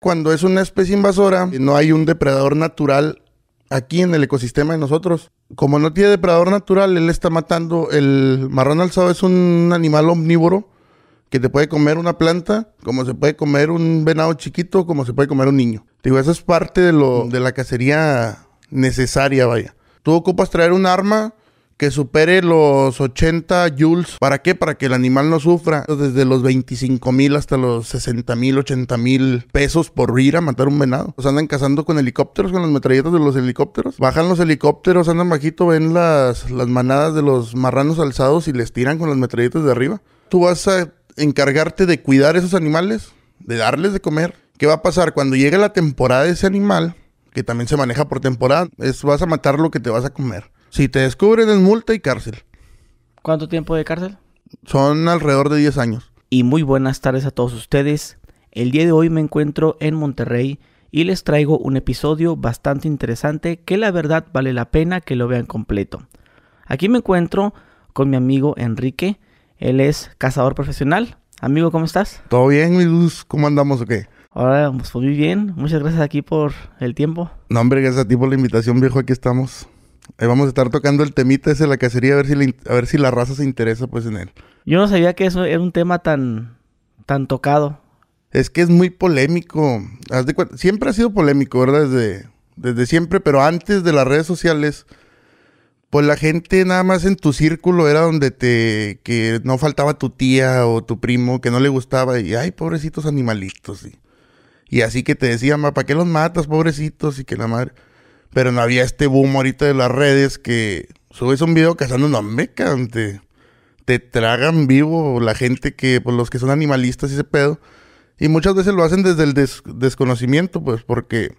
Cuando es una especie invasora, no hay un depredador natural aquí en el ecosistema de nosotros. Como no tiene depredador natural, él está matando. El marrón alzado es un animal omnívoro que te puede comer una planta, como se puede comer un venado chiquito, como se puede comer un niño. Digo, eso es parte de, lo, de la cacería necesaria, vaya. Tú ocupas traer un arma que supere los 80 joules. ¿Para qué? Para que el animal no sufra. Desde los 25 mil hasta los 60 mil, 80 mil pesos por ir a matar un venado. Los andan cazando con helicópteros, con las metralletas de los helicópteros. Bajan los helicópteros, andan bajito, ven las, las manadas de los marranos alzados y les tiran con las metralletas de arriba. Tú vas a encargarte de cuidar esos animales, de darles de comer. ¿Qué va a pasar? Cuando llegue la temporada de ese animal, que también se maneja por temporada, es vas a matar lo que te vas a comer. Si te descubren es multa y cárcel. ¿Cuánto tiempo de cárcel? Son alrededor de 10 años. Y muy buenas tardes a todos ustedes. El día de hoy me encuentro en Monterrey y les traigo un episodio bastante interesante que la verdad vale la pena que lo vean completo. Aquí me encuentro con mi amigo Enrique. Él es cazador profesional. Amigo, ¿cómo estás? ¿Todo bien, mi luz? ¿Cómo andamos o qué? Ahora, pues muy bien. Muchas gracias aquí por el tiempo. No, hombre, gracias a ti por la invitación, viejo. Aquí estamos. Ahí vamos a estar tocando el temita ese de la cacería, a ver si, a ver si la raza se interesa pues en él. Yo no sabía que eso era un tema tan, tan tocado. Es que es muy polémico. siempre ha sido polémico, ¿verdad? Desde, desde siempre, pero antes de las redes sociales, pues la gente nada más en tu círculo era donde te, que no faltaba tu tía o tu primo que no le gustaba y, ay, pobrecitos animalitos. Y, y así que te decían, ¿para qué los matas, pobrecitos? Y que la madre... Pero no había este boom ahorita de las redes que subes un video cazando una meca, te, te tragan vivo la gente que, pues los que son animalistas y ese pedo. Y muchas veces lo hacen desde el desconocimiento, pues, porque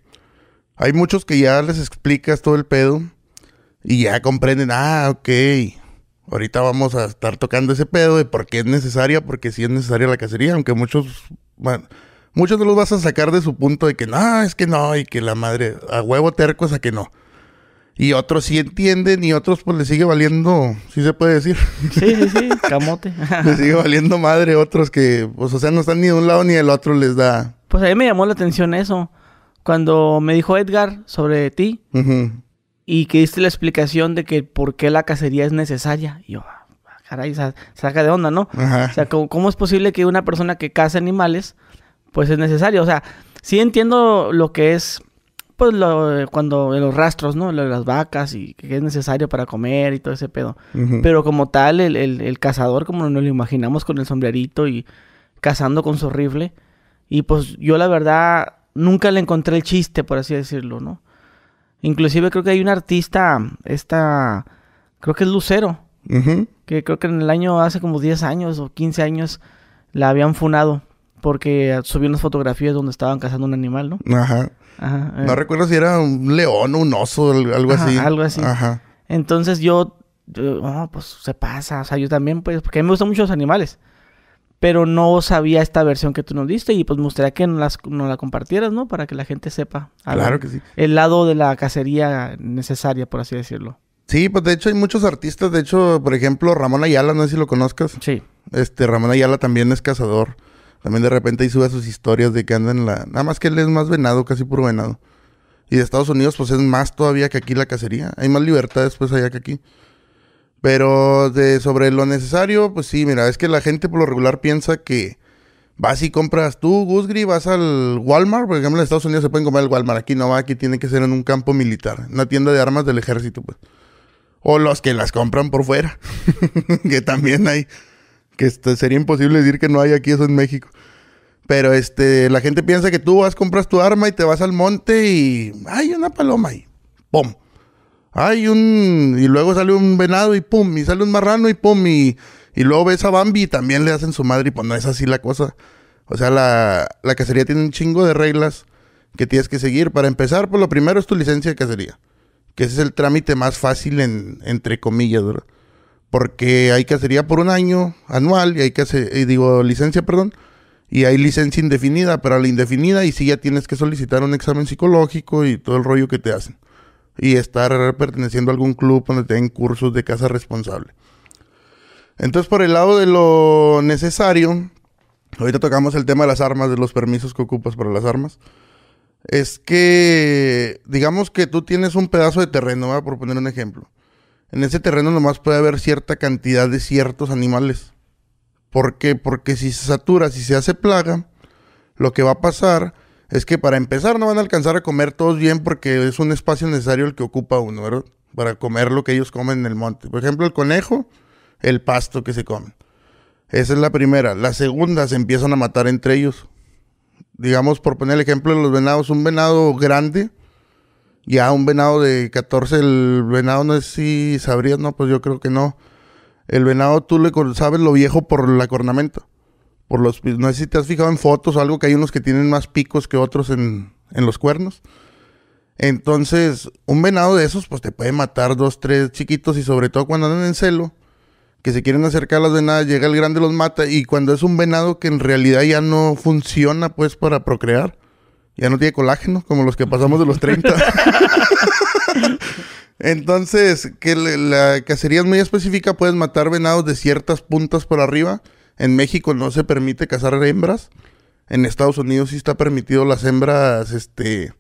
hay muchos que ya les explicas todo el pedo y ya comprenden, ah, ok, ahorita vamos a estar tocando ese pedo de por qué es necesaria, porque sí es necesaria la cacería, aunque muchos, Muchos no los vas a sacar de su punto de que no, es que no, y que la madre, a huevo tercos a que no. Y otros sí entienden y otros pues le sigue valiendo, sí se puede decir. Sí, sí, sí, camote. le sigue valiendo madre otros que, pues o sea, no están ni de un lado ni del otro les da. Pues a mí me llamó la atención eso. Cuando me dijo Edgar sobre ti y que diste la explicación de que por qué la cacería es necesaria. Y yo, ah, caray, saca de onda, ¿no? O sea, ¿cómo, es posible que una persona que caza animales pues es necesario. O sea, sí entiendo lo que es, pues, lo, cuando los rastros, ¿no? Lo de las vacas y que es necesario para comer y todo ese pedo. Pero como tal, el, el, cazador, como nos lo imaginamos con el sombrerito y cazando con su rifle. Y pues yo la verdad nunca le encontré el chiste, por así decirlo, ¿no? Inclusive creo que hay un artista, esta, creo que es Lucero, que creo que en el año, hace como 10 años o 15 años, la habían funado porque subió unas fotografías donde estaban cazando un animal, ¿no? Ajá. Ajá no eh. recuerdo si era un león o un oso, algo así. Algo así. Ajá. Entonces yo, oh, pues se pasa. O sea, yo también, pues, porque a mí me gustan mucho los animales. Pero no sabía esta versión que tú nos diste y pues me gustaría que nos, la compartieras, ¿no? Para que la gente sepa. Claro que sí. El lado de la cacería necesaria, por así decirlo. Sí, pues de hecho hay muchos artistas. De hecho, por ejemplo, Ramón Ayala, no sé si lo conozcas. Sí. Este, Ramón Ayala también es cazador. También de repente ahí sube sus historias de que anda en la... Nada más que él es más venado, casi puro venado. Y de Estados Unidos pues es más todavía que aquí la cacería. Hay más libertades pues allá que aquí. Pero de sobre lo necesario, pues sí, mira, es que la gente por lo regular piensa que vas y compras tú, Gusgri, vas al Walmart, por ejemplo en Estados Unidos se pueden comprar el Walmart, aquí no va, aquí tiene que ser en un campo militar, una tienda de armas del ejército, pues. O los que las compran por fuera, que también hay que este, sería imposible decir que no hay aquí eso en México. Pero este, la gente piensa que tú vas, compras tu arma y te vas al monte y hay una paloma y ¡pum! Hay un... y luego sale un venado y ¡pum! Y sale un marrano y ¡pum! Y, y luego ves a Bambi y también le hacen su madre y pues no es así la cosa. O sea, la, la cacería tiene un chingo de reglas que tienes que seguir. Para empezar, pues lo primero es tu licencia de cacería. Que ese es el trámite más fácil en, entre comillas, ¿verdad? Porque hay cacería por un año anual y hay que digo, licencia, perdón, y hay licencia indefinida, pero la indefinida y sí ya tienes que solicitar un examen psicológico y todo el rollo que te hacen. Y estar perteneciendo a algún club donde te den cursos de caza responsable. Entonces, por el lado de lo necesario, ahorita tocamos el tema de las armas, de los permisos que ocupas para las armas. Es que, digamos que tú tienes un pedazo de terreno, por poner un ejemplo. En ese terreno nomás puede haber cierta cantidad de ciertos animales. ¿Por qué? Porque si se satura, si se hace plaga, lo que va a pasar es que para empezar no van a alcanzar a comer todos bien porque es un espacio necesario el que ocupa uno, ¿verdad? Para comer lo que ellos comen en el monte. Por ejemplo, el conejo, el pasto que se comen. Esa es la primera. La segunda, se empiezan a matar entre ellos. Digamos, por poner el ejemplo de los venados, un venado grande, ya un venado de 14, el venado no sé si sabrías, no, pues yo creo que no. El venado tú le sabes lo viejo por la cornamenta. Por los, no sé si te has fijado en fotos o algo que hay unos que tienen más picos que otros en, en los cuernos. Entonces, un venado de esos, pues te puede matar dos, tres chiquitos y sobre todo cuando andan en celo que se quieren acercar a las venadas, llega el grande, los mata, y cuando es un venado que en realidad ya no funciona pues para procrear, ya no tiene colágeno, como los que pasamos de los 30. Entonces, que la cacería es muy específica, puedes matar venados de ciertas puntas por arriba. En México no se permite cazar hembras. En Estados Unidos sí está permitido las hembras, este,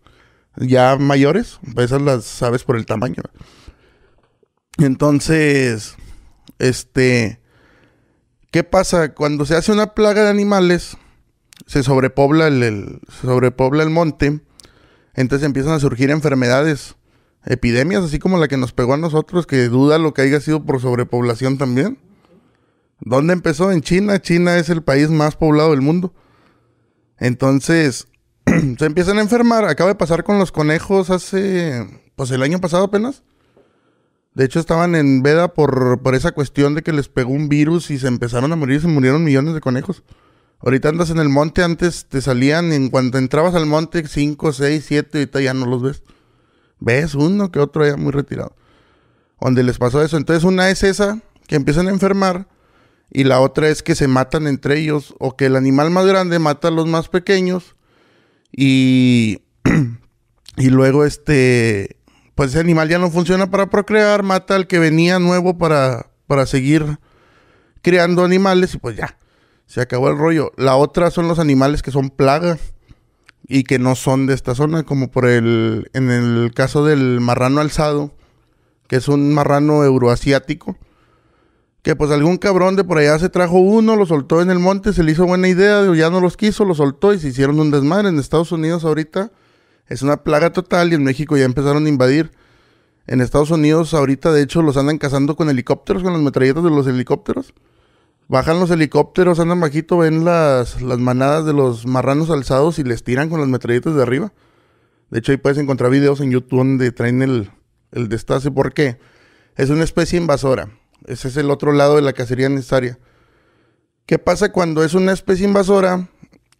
ya mayores. Esas las sabes por el tamaño. Entonces, este, ¿qué pasa? Cuando se hace una plaga de animales, se sobrepobla el, sobrepobla el monte, entonces empiezan a surgir enfermedades, epidemias, así como la que nos pegó a nosotros, que duda lo que haya sido por sobrepoblación también. ¿Dónde empezó? En China. China es el país más poblado del mundo. Entonces, se empiezan a enfermar. Acaba de pasar con los conejos hace, pues el año pasado apenas. De hecho, estaban en veda por, por esa cuestión de que les pegó un virus y se empezaron a morir, se murieron millones de conejos. Ahorita andas en el monte, antes te salían, en cuanto entrabas al monte, 5, 6, 7, ahorita ya no los ves. Ves uno que otro ya muy retirado. Donde les pasó eso. Entonces, una es esa, que empiezan a enfermar, y la otra es que se matan entre ellos, o que el animal más grande mata a los más pequeños, y, y luego este pues ese animal ya no funciona para procrear, mata al que venía nuevo para, para seguir creando animales y pues ya, se acabó el rollo. La otra son los animales que son plagas y que no son de esta zona, como por el, en el caso del marrano alzado, que es un marrano euroasiático, que pues algún cabrón de por allá se trajo uno, lo soltó en el monte, se le hizo buena idea, ya no los quiso, lo soltó y se hicieron un desmadre. En Estados Unidos ahorita es una plaga total y en México ya empezaron a invadir. En Estados Unidos ahorita de hecho los andan cazando con helicópteros, con las metralletas de los helicópteros. Bajan los helicópteros, andan bajito, ven las, las manadas de los marranos alzados y les tiran con las metralletas de arriba. De hecho ahí puedes encontrar videos en YouTube donde traen el, el destace. ¿Por qué? Es una especie invasora. Ese es el otro lado de la cacería necesaria. ¿Qué pasa cuando es una especie invasora?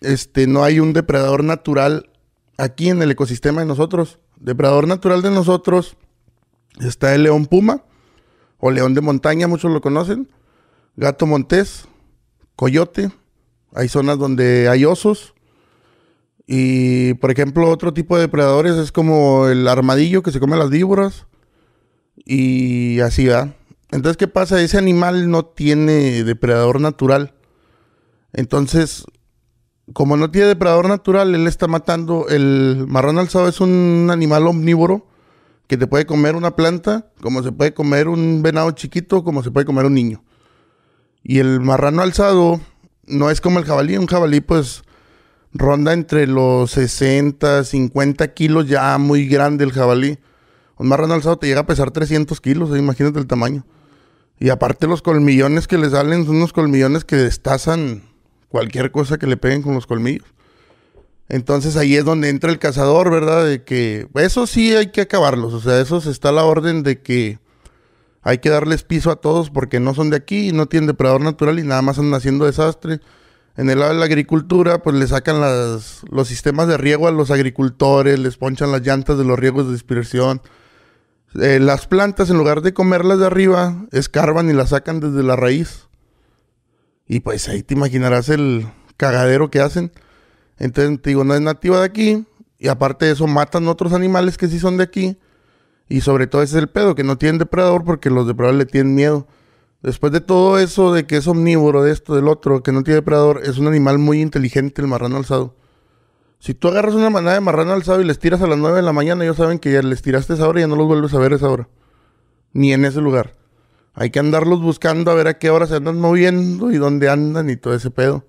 Este, no hay un depredador natural aquí en el ecosistema de nosotros. Depredador natural de nosotros está el león puma o león de montaña, muchos lo conocen. Gato montés, coyote. Hay zonas donde hay osos. Y, por ejemplo, otro tipo de depredadores es como el armadillo que se come las víboras. Y así va. Entonces, ¿qué pasa? Ese animal no tiene depredador natural. Entonces, como no tiene depredador natural, él está matando. El marrón alzado es un animal omnívoro que te puede comer una planta, como se puede comer un venado chiquito, como se puede comer un niño. Y el marrano alzado no es como el jabalí. Un jabalí, pues, ronda entre los 60, 50 kilos, ya muy grande el jabalí. Un marrano alzado te llega a pesar 300 kilos, imagínate el tamaño. Y aparte los colmillones que le salen son unos colmillones que destazan cualquier cosa que le peguen con los colmillos. Entonces ahí es donde entra el cazador, ¿verdad? De que eso sí hay que acabarlos. O sea, eso está la orden de que hay que darles piso a todos porque no son de aquí no tienen depredador natural y nada más andan haciendo desastre. En el lado de la agricultura, pues le sacan los sistemas de riego a los agricultores, les ponchan las llantas de los riegos de dispersión. Eh, las plantas, en lugar de comerlas de arriba, escarban y las sacan desde la raíz. Y pues ahí te imaginarás el cagadero que hacen. Entonces, te digo, no es nativa de aquí. Y aparte de eso, matan otros animales que sí son de aquí. Y sobre todo ese es el pedo, que no tienen depredador porque los depredadores le tienen miedo. Después de todo eso de que es omnívoro, de esto, del otro, que no tiene depredador, es un animal muy inteligente el marrano alzado. Si tú agarras una manada de marrano alzado y les tiras a las 9 de la mañana, ellos saben que ya les tiraste esa hora y ya no los vuelves a ver esa hora. Ni en ese lugar. Hay que andarlos buscando a ver a qué hora se andan moviendo y dónde andan y todo ese pedo.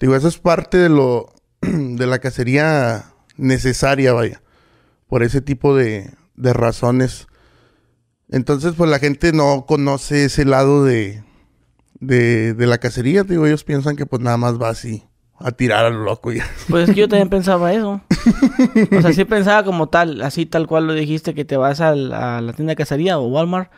Digo, eso es parte de lo de la cacería necesaria, vaya. Por ese tipo de, de razones. Entonces, pues la gente no conoce ese lado de, de, de la cacería. Digo, ellos piensan que pues nada más va así a tirar a lo loco ya. Pues es que yo también pensaba eso. O sea, sí pensaba como tal, así tal cual lo dijiste, que te vas a la, a la tienda de cacería o Walmart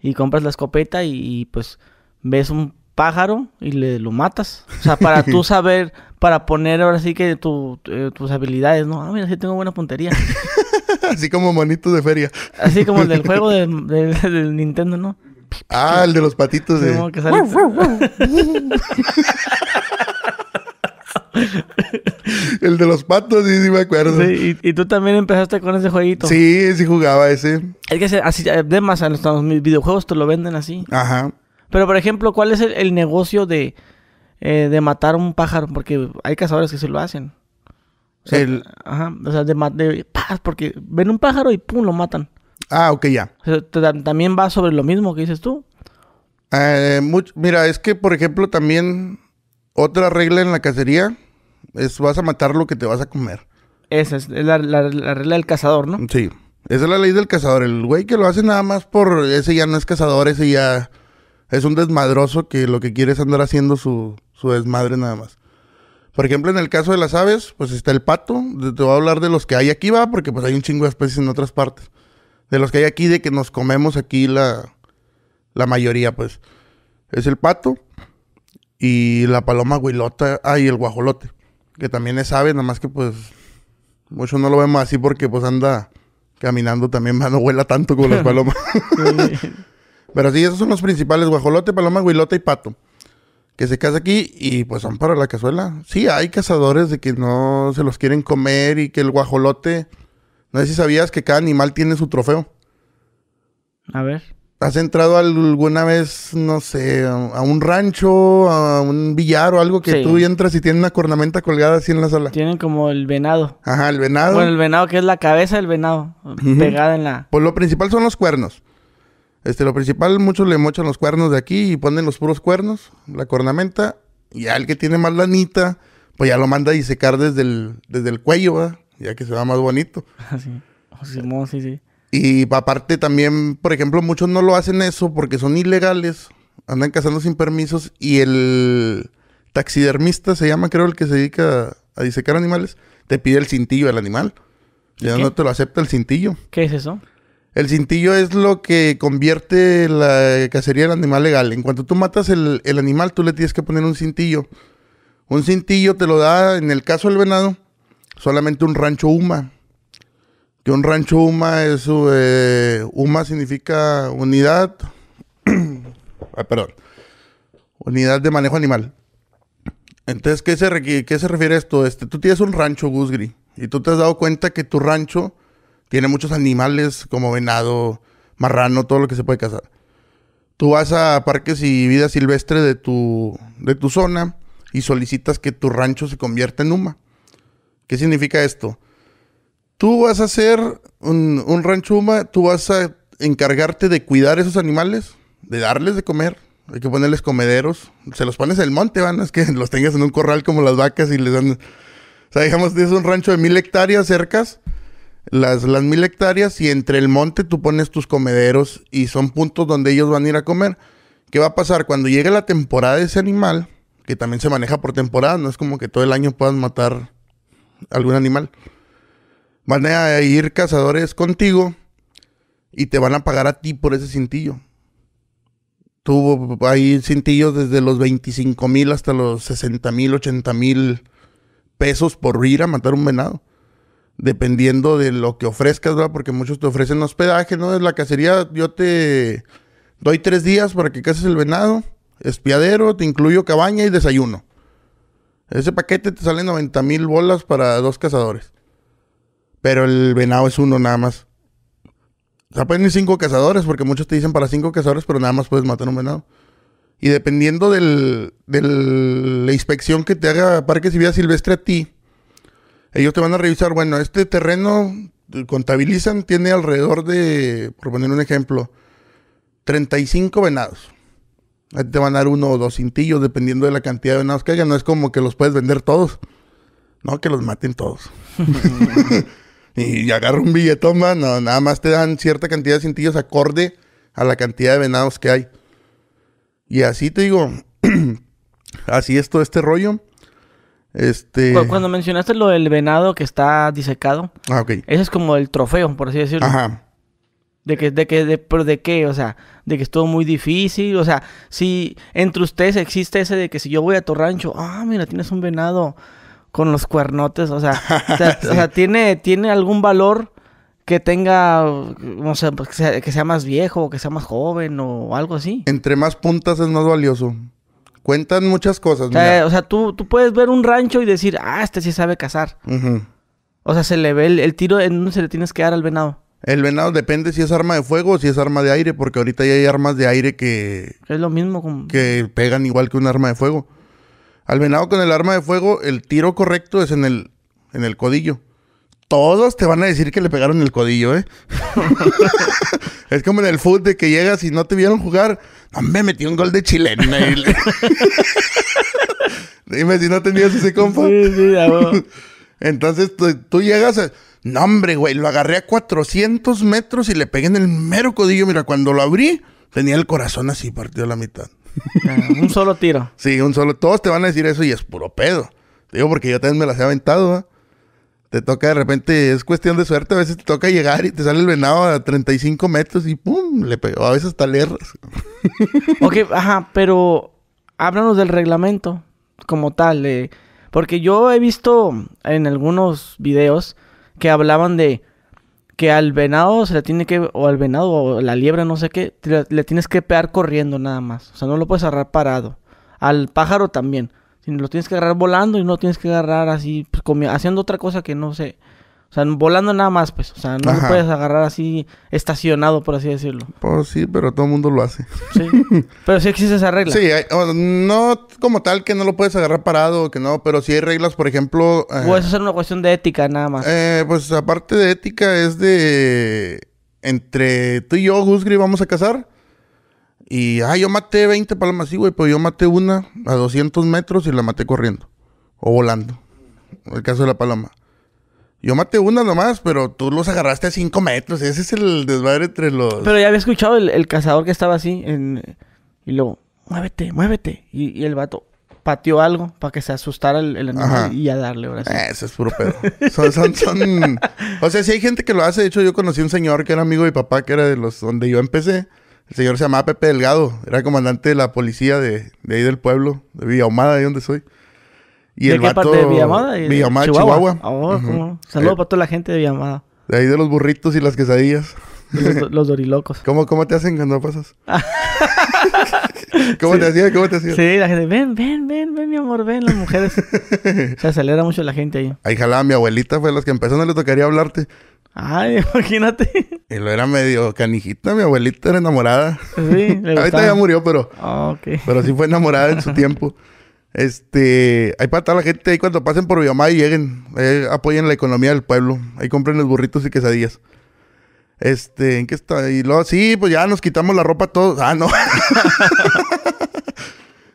y compras la escopeta y, y, pues ves un pájaro y le lo matas. O sea, para tú saber, para poner ahora sí que tu, eh, tus habilidades, ¿no? Ah, mira, sí tengo buena puntería. Así como monitos de feria. Así como el del juego de, de- del Nintendo, ¿no? Ah, el de los patitos de... Como que sale- El de los patos, sí, sí me acuerdo. Sí, Sí, y, y tú también empezaste con ese jueguito. sí, jugaba ese. Es que así, además, los, en los videojuegos te lo venden así. Ajá. Pero, por ejemplo, ¿cuál es el, el negocio de, eh, de matar un pájaro? Porque hay cazadores que sí lo hacen. O sea, El- Ajá, o sea, de, de paz, porque ven un pájaro y pum, lo matan. Ah, ok, ya. O sea, te- también va sobre lo mismo que dices tú. Eh, much- Mira, es que, por ejemplo, también otra regla en la cacería es vas a matar lo que te vas a comer. Esa es, es la, la- la regla del cazador, ¿no? Sí. Esa es la ley del cazador. El güey que lo hace nada más por... Ese ya no es cazador, ese ya es un desmadroso que lo que quiere es andar haciendo su, su desmadre nada más. Por ejemplo, en el caso de las aves, pues está el pato. Te voy a hablar de los que hay aquí, va, porque pues hay un chingo de especies en otras partes. De los que hay aquí, de que nos comemos aquí la, la mayoría, pues. Es el pato y la paloma huilota, ah, y el guajolote, que también es ave, nada más que pues muchos no lo vemos así porque pues anda caminando también, no vuela tanto como las palomas. Pero sí, esos son los principales, guajolote, paloma, huilota y pato. Que se casa aquí y pues son para la cazuela. Sí, hay cazadores de que no se los quieren comer y que el guajolote... No sé si sabías que cada animal tiene su trofeo. A ver. ¿Has entrado alguna vez, no sé, a, un rancho, a un billar o algo que Sí. tú entras y tiene una cornamenta colgada así en la sala? Tienen como el venado. Ajá, el venado. Bueno, el venado que es la cabeza del venado. Pegada en la... Pues lo principal son los cuernos. Este, lo principal, muchos le mochan los cuernos de aquí y ponen los puros cuernos, la cornamenta. Y ya el que tiene más lanita, pues ya lo manda a disecar desde el, desde el cuello. Ya que se va más bonito. Así. Oh, Simón, sí, sí. Y aparte también, por ejemplo, muchos no lo hacen eso porque son ilegales, andan cazando sin permisos y el taxidermista se llama, creo, el que se dedica a disecar animales, te pide el cintillo del animal. Ya ¿Qué? no te lo acepta el cintillo. ¿Qué es eso? El cintillo es lo que convierte la cacería en animal legal. En cuanto tú matas el, animal, tú le tienes que poner un cintillo. Un cintillo te lo da, en el caso del venado, solamente un rancho UMA. Que un rancho UMA es... eh, significa unidad... ah, perdón. Unidad de manejo animal. Entonces, ¿qué se, qué se refiere a esto? Este, tú tienes un rancho, Gusgri, y tú te has dado cuenta que tu rancho tiene muchos animales como venado, marrano, todo lo que se puede cazar. Tú vas a parques y vida silvestre de tu, de tu zona y solicitas que tu rancho se convierta en UMA. ¿Qué significa esto? Tú vas a hacer un, rancho UMA, tú vas a encargarte de cuidar esos animales, de darles de comer. Hay que ponerles comederos. Se los pones en el monte, van, es que los tengas en un corral como las vacas y les dan... O sea, digamos, tienes un rancho de mil hectáreas cercas, las, las mil hectáreas y entre el monte tú pones tus comederos y son puntos donde ellos van a ir a comer. ¿Qué va a pasar? Cuando llegue la temporada de ese animal, que también se maneja por temporada, no es como que todo el año puedas matar algún animal. Van a ir cazadores contigo y te van a pagar a ti por ese cintillo. Tú, hay cintillos desde los 25 mil hasta los 60 mil, 80 mil pesos por ir a matar un venado. Dependiendo de lo que ofrezcas, ¿verdad? Porque muchos te ofrecen hospedaje, ¿no? Es la cacería, yo te doy tres días para que cases el venado, espiadero, te incluyo cabaña y desayuno. Ese paquete te sale 90 mil bolas para dos cazadores. Pero el venado es uno nada más. O sea, pueden ir cinco cazadores, porque muchos te dicen para cinco cazadores, pero nada más puedes matar un venado. Y dependiendo del, de la inspección que te haga Parques y Vida Silvestre a ti, ellos te van a revisar, bueno, este terreno contabilizan, tiene alrededor de, por poner un ejemplo, 35 venados. Ahí te van a dar uno o dos cintillos dependiendo de la cantidad de venados que haya. No es como que los puedes vender todos. No, que los maten todos. y, agarra un billetón, man. No, nada más te dan cierta cantidad de cintillos acorde a la cantidad de venados que hay. Y así te digo, así es todo este rollo. Este. Cuando mencionaste lo del venado que está disecado. Ah, ok. Ese es como el trofeo, por así decirlo. Ajá. De que, de que, de, pero de qué, o sea, de que estuvo muy difícil, o sea, si entre ustedes existe ese de que si yo voy a tu rancho, ah, mira, tienes un venado con los cuernotes, o sea, o sea, tiene, tiene algún valor que tenga, no sé, que sea, que sea más viejo, que sea más joven, o algo así. Entre más puntas es más valioso. Cuentan muchas cosas. O sea, o sea tú, tú puedes ver un rancho y decir, ah, este sí sabe cazar. O sea, se le ve el, el tiro en donde se le tienes que dar al venado. El venado depende si es arma de fuego o si es arma de aire, porque ahorita ya hay armas de aire que... Es lo mismo Que pegan igual que un arma de fuego. Al venado con el arma de fuego, el tiro correcto es en el, en el codillo. Todos te van a decir que le pegaron el codillo, ¿eh? es como en el fútbol de que llegas y no te vieron jugar. No, me metí un gol de chilena. Dime si no tenías ese compa. Sí, sí, Entonces tú, tú llegas a no, hombre, güey, lo agarré a 400 metros y le pegué en el mero codillo. Mira, cuando lo abrí, tenía el corazón así partido a la mitad. Ah, un solo tiro. sí, un solo. Todos te van a decir eso y es puro pedo. digo porque yo también me las he aventado, Te toca de repente, es cuestión de suerte. A veces te toca llegar y te sale el venado a 35 metros y pum, le pegó. A veces hasta le ok, ajá, pero háblanos del reglamento como tal. porque yo he visto en algunos videos que hablaban de que al venado se le tiene que, o al venado o la liebre, no sé qué, le, tienes que pegar corriendo nada más. O sea, no lo puedes agarrar parado. Al pájaro también. Si lo tienes que agarrar volando y no tienes que agarrar así, pues, haciendo otra cosa que no sé. O sea, volando nada más, pues. O sea, no lo puedes agarrar así estacionado, por así decirlo. Pues sí, pero todo el mundo lo hace. Sí. pero sí existe esa regla. Sí, no como tal que no lo puedes agarrar parado, que no, pero sí hay reglas, por ejemplo. Eh, o eso es una cuestión de ética, nada más. Eh, pues aparte de ética, es de. Entre tú y yo, Gusgri, vamos a cazar. Y, ah, yo maté 20 palomas, sí, güey, pero yo maté una a 200 metros y la maté corriendo. O volando. El caso de la paloma. Yo maté una nomás, pero tú los agarraste a cinco metros. Ese es el desmadre entre los. Pero ya había escuchado el, cazador que estaba así. Y luego, muévete, muévete. Y, el vato pateó algo para que se asustara el, animal y a darle ahora sí. Ese es puro pedo. son, son, son... O sea, si hay gente que lo hace. De hecho, yo conocí un señor que era amigo de mi papá, que era de los donde yo empecé. El señor se llamaba Pepe Delgado. Era comandante de la policía de, de ahí del pueblo, de Villahumada, ahí donde soy. Y ¿De el qué vato, parte de Villamada? Villamada, Chihuahua. Oh, Saludos para toda la gente de Villamada. De ahí de los burritos y las quesadillas. Los, dorilocos. ¿Cómo, ¿Cómo te hacen cuando pasas? ¿Cómo te hacían? ¿Cómo te hacían? Sí, la gente, ven, ven, ven, ven, mi amor, ven, las mujeres. Se acelera mucho la gente ahí. Ahí jalaba mi abuelita, fue las que empezó, no le tocaría hablarte. Ay, imagínate. Y lo era medio canijita, mi abuelita era enamorada. Sí, le Ahorita ya murió, pero. Ah, pero sí fue enamorada en su tiempo. Este, hay para toda la gente ahí cuando pasen por Biomá y lleguen, apoyen la economía del pueblo, ahí compren los burritos y quesadillas. Este, ¿en qué está? Y luego, sí, pues ya nos quitamos la ropa todos. Ah, no.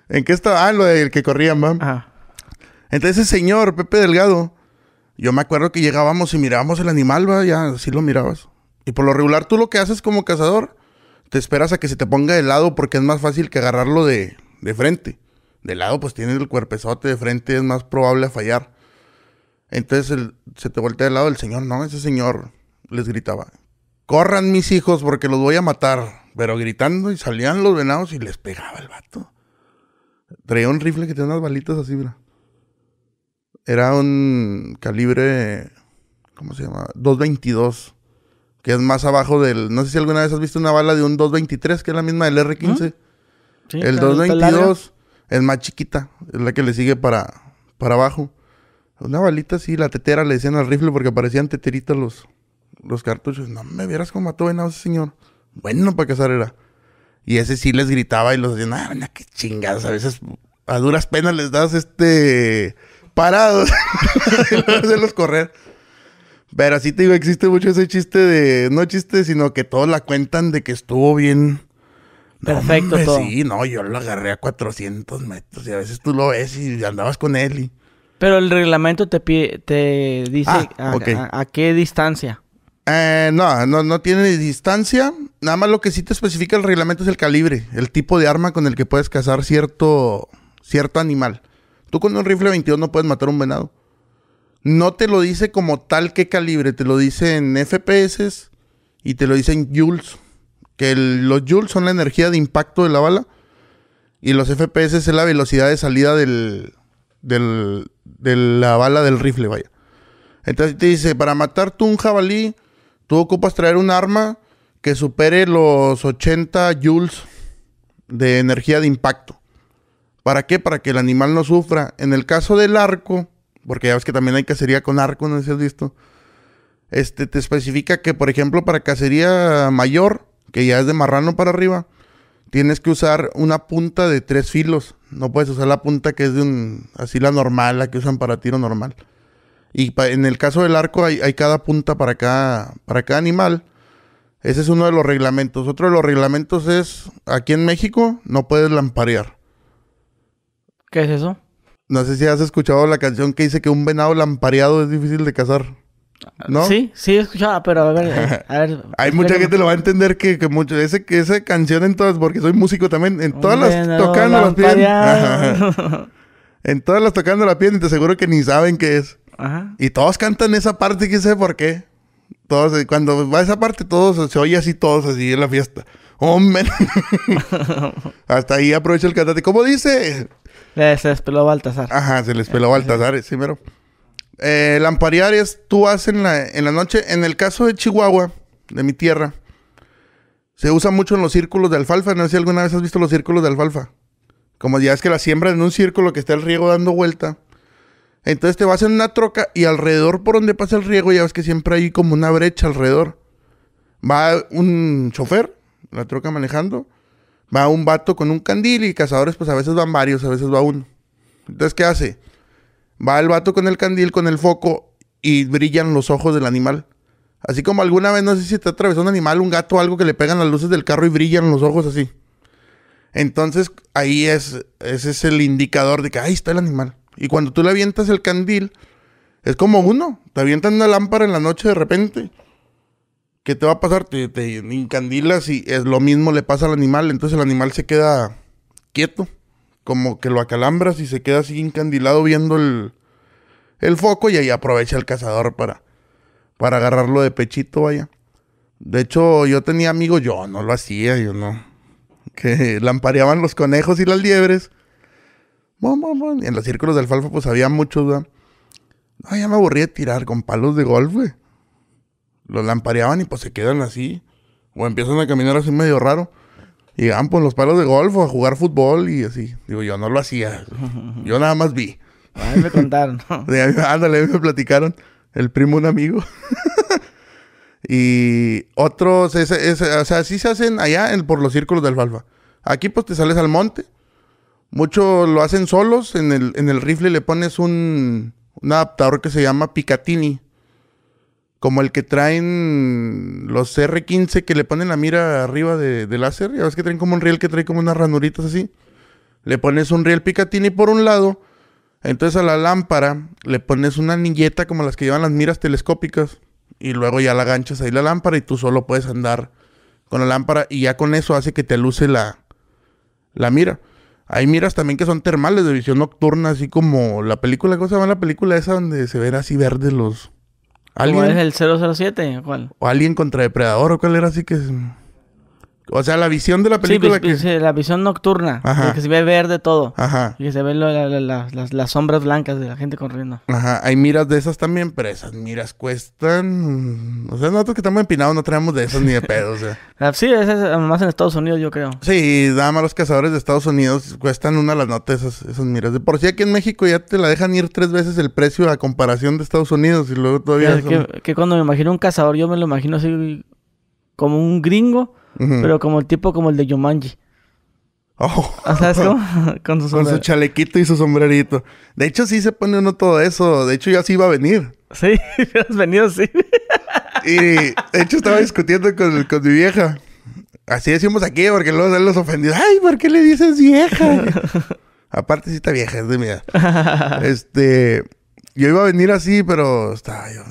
¿En qué está? Ah, lo del que corrían, va. Entonces ese señor, Pepe Delgado, yo me acuerdo que llegábamos y mirábamos el animal, va, ya así lo mirabas. Y por lo regular tú lo que haces como cazador, te esperas a que se te ponga de lado porque es más fácil que agarrarlo de, de frente. De lado, pues tienes el cuerpezote de frente, es más probable a fallar. Entonces se te voltea de lado el señor, no, ese señor les gritaba, corran mis hijos porque los voy a matar. Pero gritando y salían los venados y les pegaba el vato. Traía un rifle que tenía unas balitas así, bro. Era un calibre, ¿cómo se llama? 222. Que es más abajo del... No sé si alguna vez has visto una bala de un 223, que es la misma del R15. Sí, el 222 es más chiquita, es la que le sigue para, para abajo. Una balita así, la tetera le decían al rifle porque parecían teteritas los, los cartuchos. No me vieras cómo mató venado ese señor. Bueno, para cazar era. Y ese sí les gritaba y los decían, ah, qué chingados. A veces a duras penas les das este parados. y los correr. Pero así te digo, existe mucho ese chiste de, no chiste, sino que todos la cuentan de que estuvo bien. Perfecto todo. Sí, no, yo lo agarré a 400 metros y a veces tú lo ves y andabas con él y... Pero el reglamento te, te dice ah, a, qué distancia. Eh, no, no, no tiene distancia. Nada más lo que sí te especifica el reglamento es el calibre, el tipo de arma con el que puedes cazar cierto, cierto animal. Tú con un rifle 22 no puedes matar un venado. No te lo dice como tal qué calibre, te lo dice en FPS y te lo dice en joules. Que los joules son la energía de impacto de la bala y los FPS es la velocidad de salida del, del, de la bala del rifle, vaya. Entonces te dice, para matar tú un jabalí, tú ocupas traer un arma que supere los 80 joules de energía de impacto. ¿Para qué? Para que el animal no sufra. En el caso del arco, porque ya ves que también hay cacería con arco, no sé si has visto. Este te especifica que, por ejemplo, para cacería mayor, que ya es de marrano para arriba, tienes que usar una punta de tres filos. No puedes usar la punta que es de un, así la normal, la que usan para tiro normal. Y en el caso del arco hay, cada punta para cada, para cada animal. Ese es uno de los reglamentos. Otro de los reglamentos es, aquí en México no puedes lamparear. ¿Qué es eso? No sé si has escuchado la canción que dice que un venado lampareado es difícil de cazar. ¿No? Sí, sí he escuchado, pero a ver, a ver. Hay mucha gente lo va a entender que, que mucho, ese, que esa canción en todas, porque soy músico también, en todas las tocando las piden. en todas las tocando la piden y te aseguro que ni saben qué es. Ajá. Y todos cantan esa parte, quién sé por qué. Todos, cuando va esa parte, todos se oye así, todos así en la fiesta. Hombre. Hasta ahí aprovecha el cantante. ¿Cómo dice? Se les peló Baltasar. Ajá, se les peló Baltasar, sí, pero. Eh, lamparear es tú haces en la, en la noche. En el caso de Chihuahua, de mi tierra, se usa mucho en los círculos de alfalfa. No sé si alguna vez has visto los círculos de alfalfa. Como ya es que la siembra en un círculo que está el riego dando vuelta. Entonces te vas en una troca y alrededor por donde pasa el riego, ya ves que siempre hay como una brecha alrededor. Va un chofer, la troca manejando. Va un vato con un candil y cazadores, pues a veces van varios, a veces va uno. Entonces, ¿qué hace? Va el vato con el candil, con el foco y brillan los ojos del animal. Así como alguna vez, no sé si te atravesó un animal, un gato o algo que le pegan las luces del carro y brillan los ojos así. Entonces ahí es, ese es el indicador de que ahí está el animal. Y cuando tú le avientas el candil, es como uno. Te avientan una lámpara en la noche de repente. ¿Qué te va a pasar? Te, te incandilas y es lo mismo le pasa al animal. Entonces el animal se queda quieto como que lo acalambras y se queda así encandilado viendo el, el foco y ahí aprovecha el cazador para, para agarrarlo de pechito, vaya. De hecho, yo tenía amigos, yo no lo hacía, yo no. Que lampareaban los conejos y las liebres. en los círculos de alfalfa, pues había muchos, ¿verdad? No, ya me aburrí de tirar con palos de golf, güey. Los lampareaban y pues se quedan así. O empiezan a caminar así medio raro. Y van por los palos de golf o a jugar fútbol y así. Digo, yo no lo hacía. Yo nada más vi. A mí me contaron. Ándale, me platicaron. El primo, un amigo. y otros, ese, o sea, sí se hacen allá por los círculos del alfalfa. Aquí pues te sales al monte. Muchos lo hacen solos. En el, en el rifle le pones un, un adaptador que se llama Picatinny como el que traen los R15 que le ponen la mira arriba de, láser. Ya ves que traen como un riel que trae como unas ranuritas así. Le pones un riel Picatinny por un lado. Entonces a la lámpara le pones una anilleta como las que llevan las miras telescópicas. Y luego ya la ganchas ahí la lámpara y tú solo puedes andar con la lámpara. Y ya con eso hace que te luce la, la mira. Hay miras también que son termales de visión nocturna, así como la película, ¿cómo se llama la película esa donde se ven así verdes los, ¿Cuál es el 007? ¿Cuál? O Alien contra Depredador, ¿o cuál era así que... O sea, la visión de la película sí, que... la visión nocturna. Ajá. Que se ve verde todo. Ajá. Y que se ven las, sombras blancas de la gente corriendo. Ajá. Hay miras de esas también, pero esas miras cuestan... O sea, nosotros que estamos empinados no traemos de esas ni de pedo, o sea. Ah, sí, es más en Estados Unidos, yo creo. Sí, nada más los cazadores de Estados Unidos cuestan una las notas esas, esas miras. De por sí aquí en México ya te la dejan ir tres veces el precio a comparación de Estados Unidos y luego todavía... que, que cuando me imagino un cazador, yo me lo imagino así como un gringo pero como el tipo como el de Yumanji. Oh. ¿Sabes cómo? Con su, Con su chalequito y su sombrerito. De hecho, sí se pone uno todo eso. De hecho, ya sí iba a venir. Sí, has venido, sí. Y de hecho estaba discutiendo con, con mi vieja. Así decimos aquí, porque luego él los ofendió. Ay, ¿por qué le dices vieja? Aparte sí está vieja, es de mía. este, yo iba a venir así, pero estaba yo.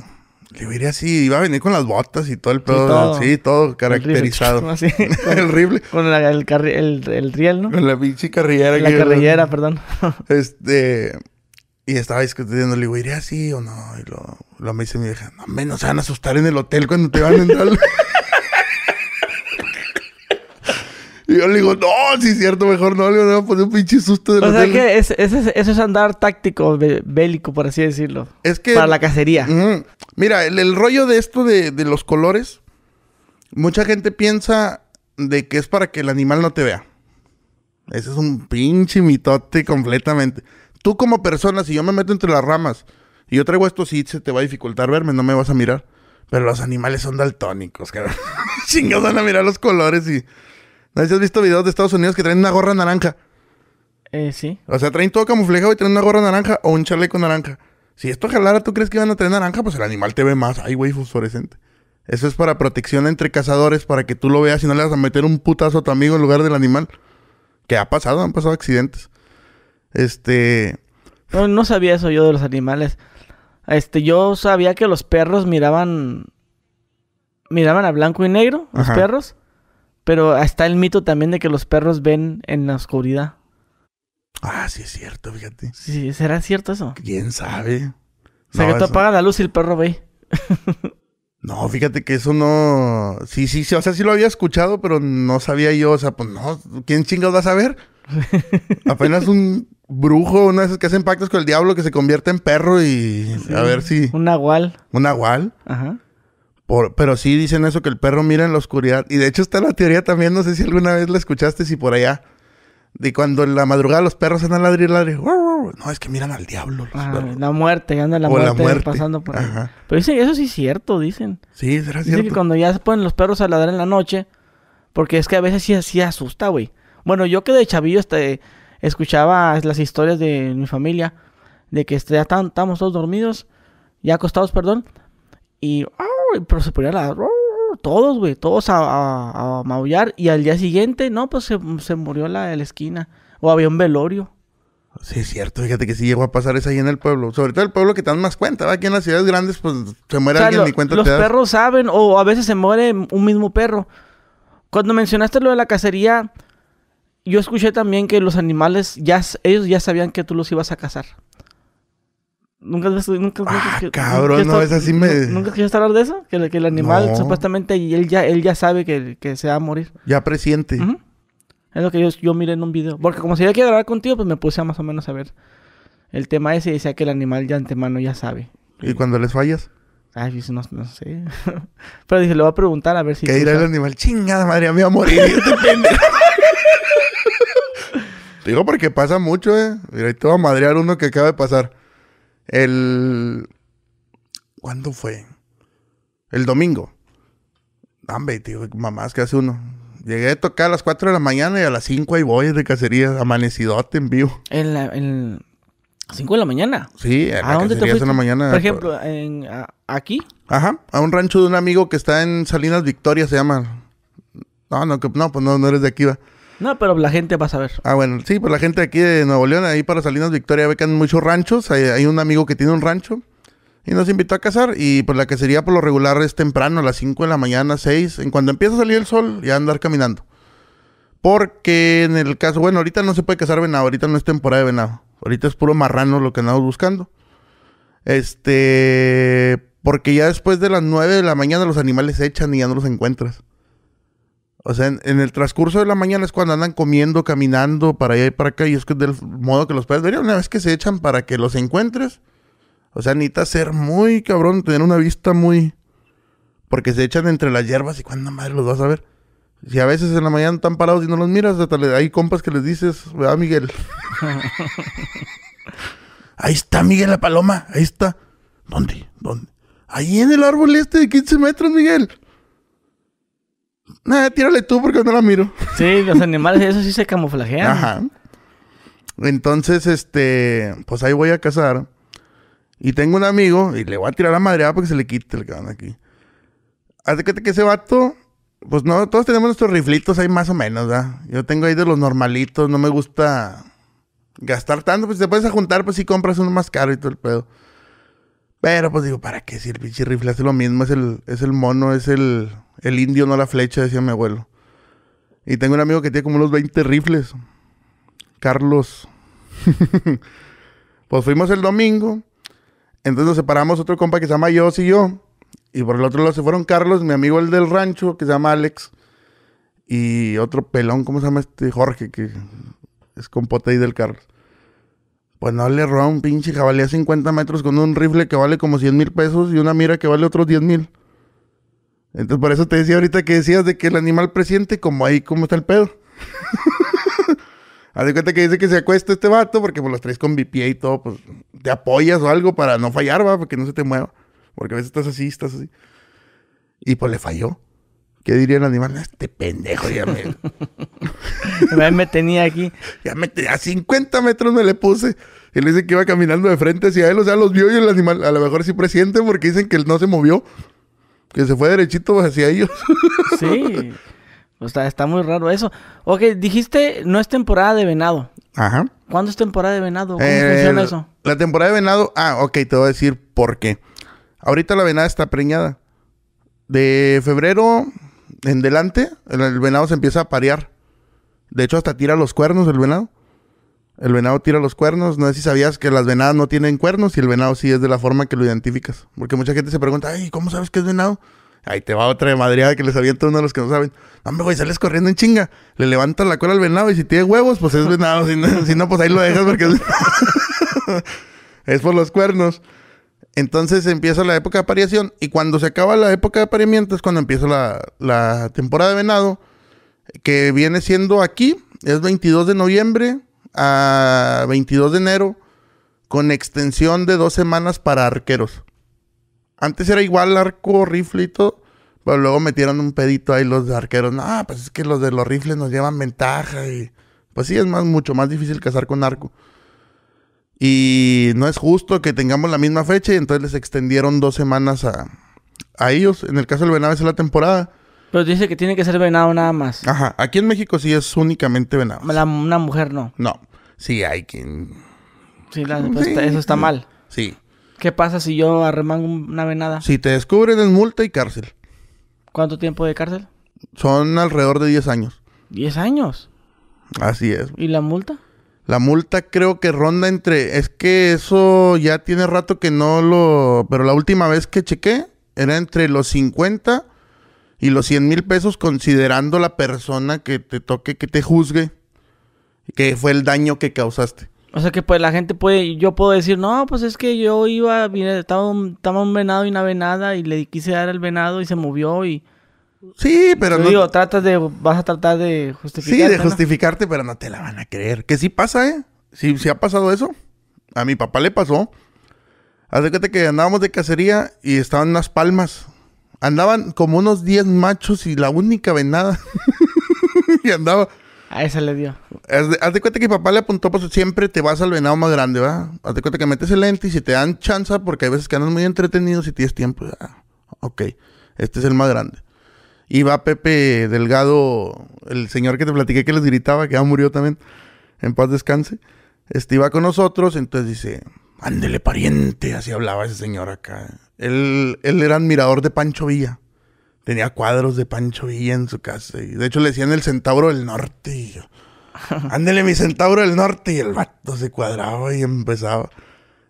Le iría así, iba a venir con las botas y todo el pedo. Sí, todo, caracterizado. El rifle. Con la- el, el, el riel, ¿no? Con la pinche carrillera. La carrillera, perdón. Este. Y estaba discutiendo, le digo, ¿iré así o no? Y lo, lo me dice mi vieja, no, menos se van a asustar en el hotel cuando te van a entrar. Y yo le digo, no, sí es cierto, mejor no, le digo, no, pues un pinche susto del O sea que es- es- es- eso es andar táctico, bélico, por así decirlo. Es que. Para la cacería. Mira, el, el rollo de esto de, de los colores, mucha gente piensa de que es para que el animal no te vea. Ese es un pinche mitote completamente. Tú como persona, si yo me meto entre las ramas y yo traigo esto, sí se te va a dificultar verme, no me vas a mirar. Pero los animales son daltónicos, cabrón. Chingados van a mirar los colores y... ¿No si has visto videos de Estados Unidos que traen una gorra naranja? Eh, sí. O sea, traen todo camuflejado y traen una gorra naranja o un chaleco naranja. Si esto jalara, ¿tú crees que iban a traer naranja? Pues el animal te ve más. Ay, güey, fosforescente. Eso es para protección entre cazadores, para que tú lo veas y no le vas a meter un putazo a tu amigo en lugar del animal. Que ha pasado, han pasado accidentes. Este... No, no sabía eso yo de los animales. Este, yo sabía que los perros miraban. Miraban a blanco y negro, los Ajá. perros. Pero está el mito también de que los perros ven en la oscuridad. Ah, sí es cierto, fíjate. Sí, ¿Será cierto eso? ¿Quién sabe? O sea, No, que tú eso- apagas la luz y el perro ve. No, fíjate que eso no... Sí, sí, sí, o sea, sí lo había escuchado, pero no sabía yo, o sea, pues no, ¿quién chingados va a saber? Apenas un brujo, una de esas que hacen pactos con el diablo que se convierte en perro y a ver si... Un nahual. Un nahual. Ajá. Por- pero sí dicen eso, que el perro mira en la oscuridad. Y de hecho está la teoría también, no sé si alguna vez la escuchaste, si por allá. De cuando en la madrugada los perros andan a ladrir, ladrir. No, es que miran al diablo los Ah, la muerte, anda la la muerte, pasando por ahí. Ajá. Pero dicen, eso sí es cierto, dicen. Sí, será Dicen que cierto. cuando ya se ponen los perros a ladrar en la noche, porque es que a veces sí, sí asusta, güey. Bueno, yo que de chavillo este, escuchaba las historias de mi familia, de que este, ya estábamos todos dormidos, ya acostados, perdón, y. pero se ponían a ¡au! todos, güey, todos a, a- a maullar, y al día siguiente, no, pues se, se murió la de la esquina, o había un velorio. Sí, es cierto. Fíjate que sí llegó a pasar eso ahí en el pueblo. Sobre todo el pueblo que te dan más cuenta. ¿va? Aquí en las ciudades grandes, pues se muere O sea, alguien lo- ni cuenta los te das. perros saben, o a veces se muere un mismo perro. Cuando mencionaste lo de la cacería, yo escuché también que los animales, ya, ellos ya sabían que tú los ibas a cazar. ¿Nunca, has- nunca, nunca Ah, escu- cabrón, nunca no, escuchaste- esa sí me- nu- ¿Nunca escuchaste hablar de eso? Que, el- que el animal No. supuestamente, y él ya, él ya sabe que, que se va a morir. Ya presiente. Es lo que yo, yo miré en un video. Porque como si yo quería grabar contigo, pues me puse a más o menos a ver el tema ese y decía que el animal ya antemano ya sabe. Y cuando les fallas, Ay, pues, no, no sé. Pero dije, le voy a preguntar a ver si... tú dirá el animal, chingada madre, me voy a morir. este Digo porque pasa mucho, eh. Mira, ahí te voy a madrear uno que acaba de pasar. El. ¿Cuándo fue? El domingo. Hombre, tío, mamás que hace uno. Llegué a tocar a las 4 de la mañana y a las 5 ahí voy de cacería, amanecidote en vivo. En la... En... 5 de la mañana. Sí, en ¿A la dónde te fuiste? en la mañana. Por ejemplo, en, a- aquí. Ajá, a un rancho de un amigo que está en Salinas Victoria, se llama. No, no, que- no, pues no, no eres de aquí, va. No, pero la gente va a saber. Ah, bueno, sí, pues la gente aquí de Nuevo León, ahí para Salinas Victoria, ve que hay muchos ranchos. Hay, un amigo que tiene un rancho y nos invitó a cazar. Y pues la cacería por lo regular es temprano, a las 5 de la mañana, 6. En cuando empieza a salir el sol, ya andar caminando. Porque en el caso, bueno, ahorita no se puede cazar venado, ahorita no es temporada de venado. Ahorita es puro marrano lo que andamos buscando. Este. Porque ya después de las 9 de la mañana los animales se echan y ya no los encuentras. O sea, en, en el transcurso de la mañana es cuando andan comiendo, caminando para allá y para acá. Y es que del modo que los puedes ver. y Una vez que se echan para que los encuentres. O sea, necesitas ser muy cabrón, tener una vista muy. Porque se echan entre las hierbas y cuándo madre los vas a ver. Si a veces en la mañana están parados y no los miras, hasta le- hay compas que les dices, ¿verdad, Miguel? ahí está Miguel la paloma, ahí está. ¿Dónde? ¿Dónde? Ahí en el árbol este de 15 metros, Miguel. Nah, tírale tú porque no la miro. Sí, los animales, eso sí se camuflajean. Ajá. Entonces, este, pues ahí voy a cazar. Y tengo un amigo, y le voy a tirar la madreada porque se le quite el cabrón aquí. Haz de cuenta que ese vato, pues no, todos tenemos nuestros riflitos ahí más o menos, ¿verdad? Yo tengo ahí de los normalitos, no me gusta gastar tanto, pues si te puedes juntar, pues si compras uno más caro y todo el pedo. Pero pues digo, ¿para qué si el pinche rifle hace lo mismo? Es el, es el mono, es el, el indio, no la flecha, decía mi abuelo. Y tengo un amigo que tiene como unos 20 rifles. Carlos. pues fuimos el domingo. Entonces nos separamos otro compa que se llama Yos y yo. Y por el otro lado se fueron Carlos, mi amigo el del rancho, que se llama Alex. Y otro pelón, ¿cómo se llama este? Jorge, que es compote ahí del Carlos. Pues no le roba un pinche jabalí a 50 metros con un rifle que vale como 100 mil pesos y una mira que vale otros 10 mil. Entonces por eso te decía ahorita que decías de que el animal presiente, como ahí, ¿cómo está el pedo? Haz de cuenta que dice que se acuesta este vato porque pues los traes con BPA y todo, pues te apoyas o algo para no fallar, va, porque no se te mueva. Porque a veces estás así, estás así. Y pues le falló. ¿Qué diría el animal? Este pendejo ya me... me tenía aquí. Ya me tenía a 50 metros me le puse. Y le dice que iba caminando de frente hacia él. O sea, los vio y el animal a lo mejor sí presiente porque dicen que él no se movió. Que se fue derechito hacia ellos. sí. O sea, está muy raro eso. Ok, dijiste no es temporada de venado. Ajá. ¿Cuándo es temporada de venado? ¿Cómo funciona eso? La temporada de venado, ah, ok, te voy a decir por qué. Ahorita la venada está preñada. De febrero en delante, el, venado se empieza a parear. De hecho, hasta tira los cuernos el venado. El venado tira los cuernos. No sé si sabías que las venadas no tienen cuernos y el venado sí es de la forma que lo identificas. Porque mucha gente se pregunta, ¿cómo sabes que es venado? Ahí te va otra de madreada que les avienta uno de los que no saben. Hombre, güey, sales corriendo en chinga. Le levantas la cola al venado y si tiene huevos, pues es venado. Si no, pues ahí lo dejas porque es... es por los cuernos. Entonces empieza la época de apareación y cuando se acaba la época de apareamiento es cuando empieza la, temporada de venado, que viene siendo aquí, es 22 de noviembre a 22 de enero, con extensión de dos semanas para arqueros. Antes era igual arco, rifle y todo, pero luego metieron un pedito ahí los arqueros. No, pues es que los de los rifles nos llevan ventaja y pues sí, es más, mucho más difícil cazar con arco. Y no es justo que tengamos la misma fecha y entonces les extendieron dos semanas a, ellos. En el caso del venado es la temporada. Pero dice que tiene que ser venado nada más. Ajá. Aquí en México sí es únicamente venado. una mujer no. No. Sí, hay quien... Sí, pues, eso está mal. Sí. ¿Qué pasa si yo arremango una venada? Si te descubren es multa y cárcel. ¿Cuánto tiempo de cárcel? Son alrededor de 10 años. ¿10 años? Así es. ¿Y la multa? La multa creo que ronda entre... Es que eso ya tiene rato que no lo... Pero la última vez que chequé era entre los 50 y los 100 mil pesos considerando la persona que te toque, que te juzgue, que fue el daño que causaste. O sea que pues la gente puede, yo puedo decir, no, pues es que yo iba, estaba estaba un venado y una venada y le quise dar el venado y se movió y... Sí, pero no. Digo, tratas de. Vas a tratar de justificarte. Sí, de justificarte, pero no te la van a creer. Que sí pasa, ¿eh? Sí, sí ha pasado eso. A mi papá le pasó. Haz de cuenta que andábamos de cacería y estaban unas palmas. Andaban como unos 10 machos y la única venada. y andaba. A esa le dio. Haz de, cuenta que mi papá le apuntó, pues siempre te vas al venado más grande, ¿va? Haz de cuenta que metes el lente y si te dan chance, porque hay veces que andas muy entretenidos y tienes tiempo. Ah, ok, este es el más grande. Iba Pepe Delgado, el señor que te platiqué que les gritaba, que ya murió también, en paz descanse. Este iba con nosotros, entonces dice, ándele pariente, así hablaba ese señor acá. Él, él era admirador de Pancho Villa. Tenía cuadros de Pancho Villa en su casa. Y de hecho le decían el centauro del norte. Y yo, ándele mi centauro del norte. Y el vato se cuadraba y empezaba.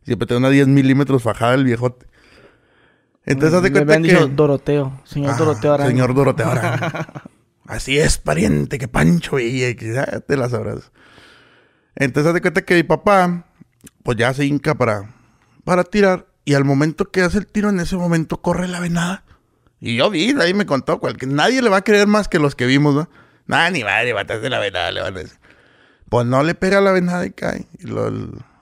Siempre tenía una 10 milímetros fajada el viejote. Entonces, hace cuenta que... dicho Doroteo. Señor ah, Doroteo Arango. Señor Doroteo. Así es, pariente, que Pancho y ya te las sabrás. Entonces, hace cuenta que mi papá, pues ya se hinca para, para tirar. Y al momento que hace el tiro, en ese momento corre la venada. Y yo vi, ahí me contó, cualquier, nadie le va a creer más que los que vimos, ¿no? Nada, ni va a levantarse la venada, le van a decir. Pues no le pega la venada y cae. Y lo,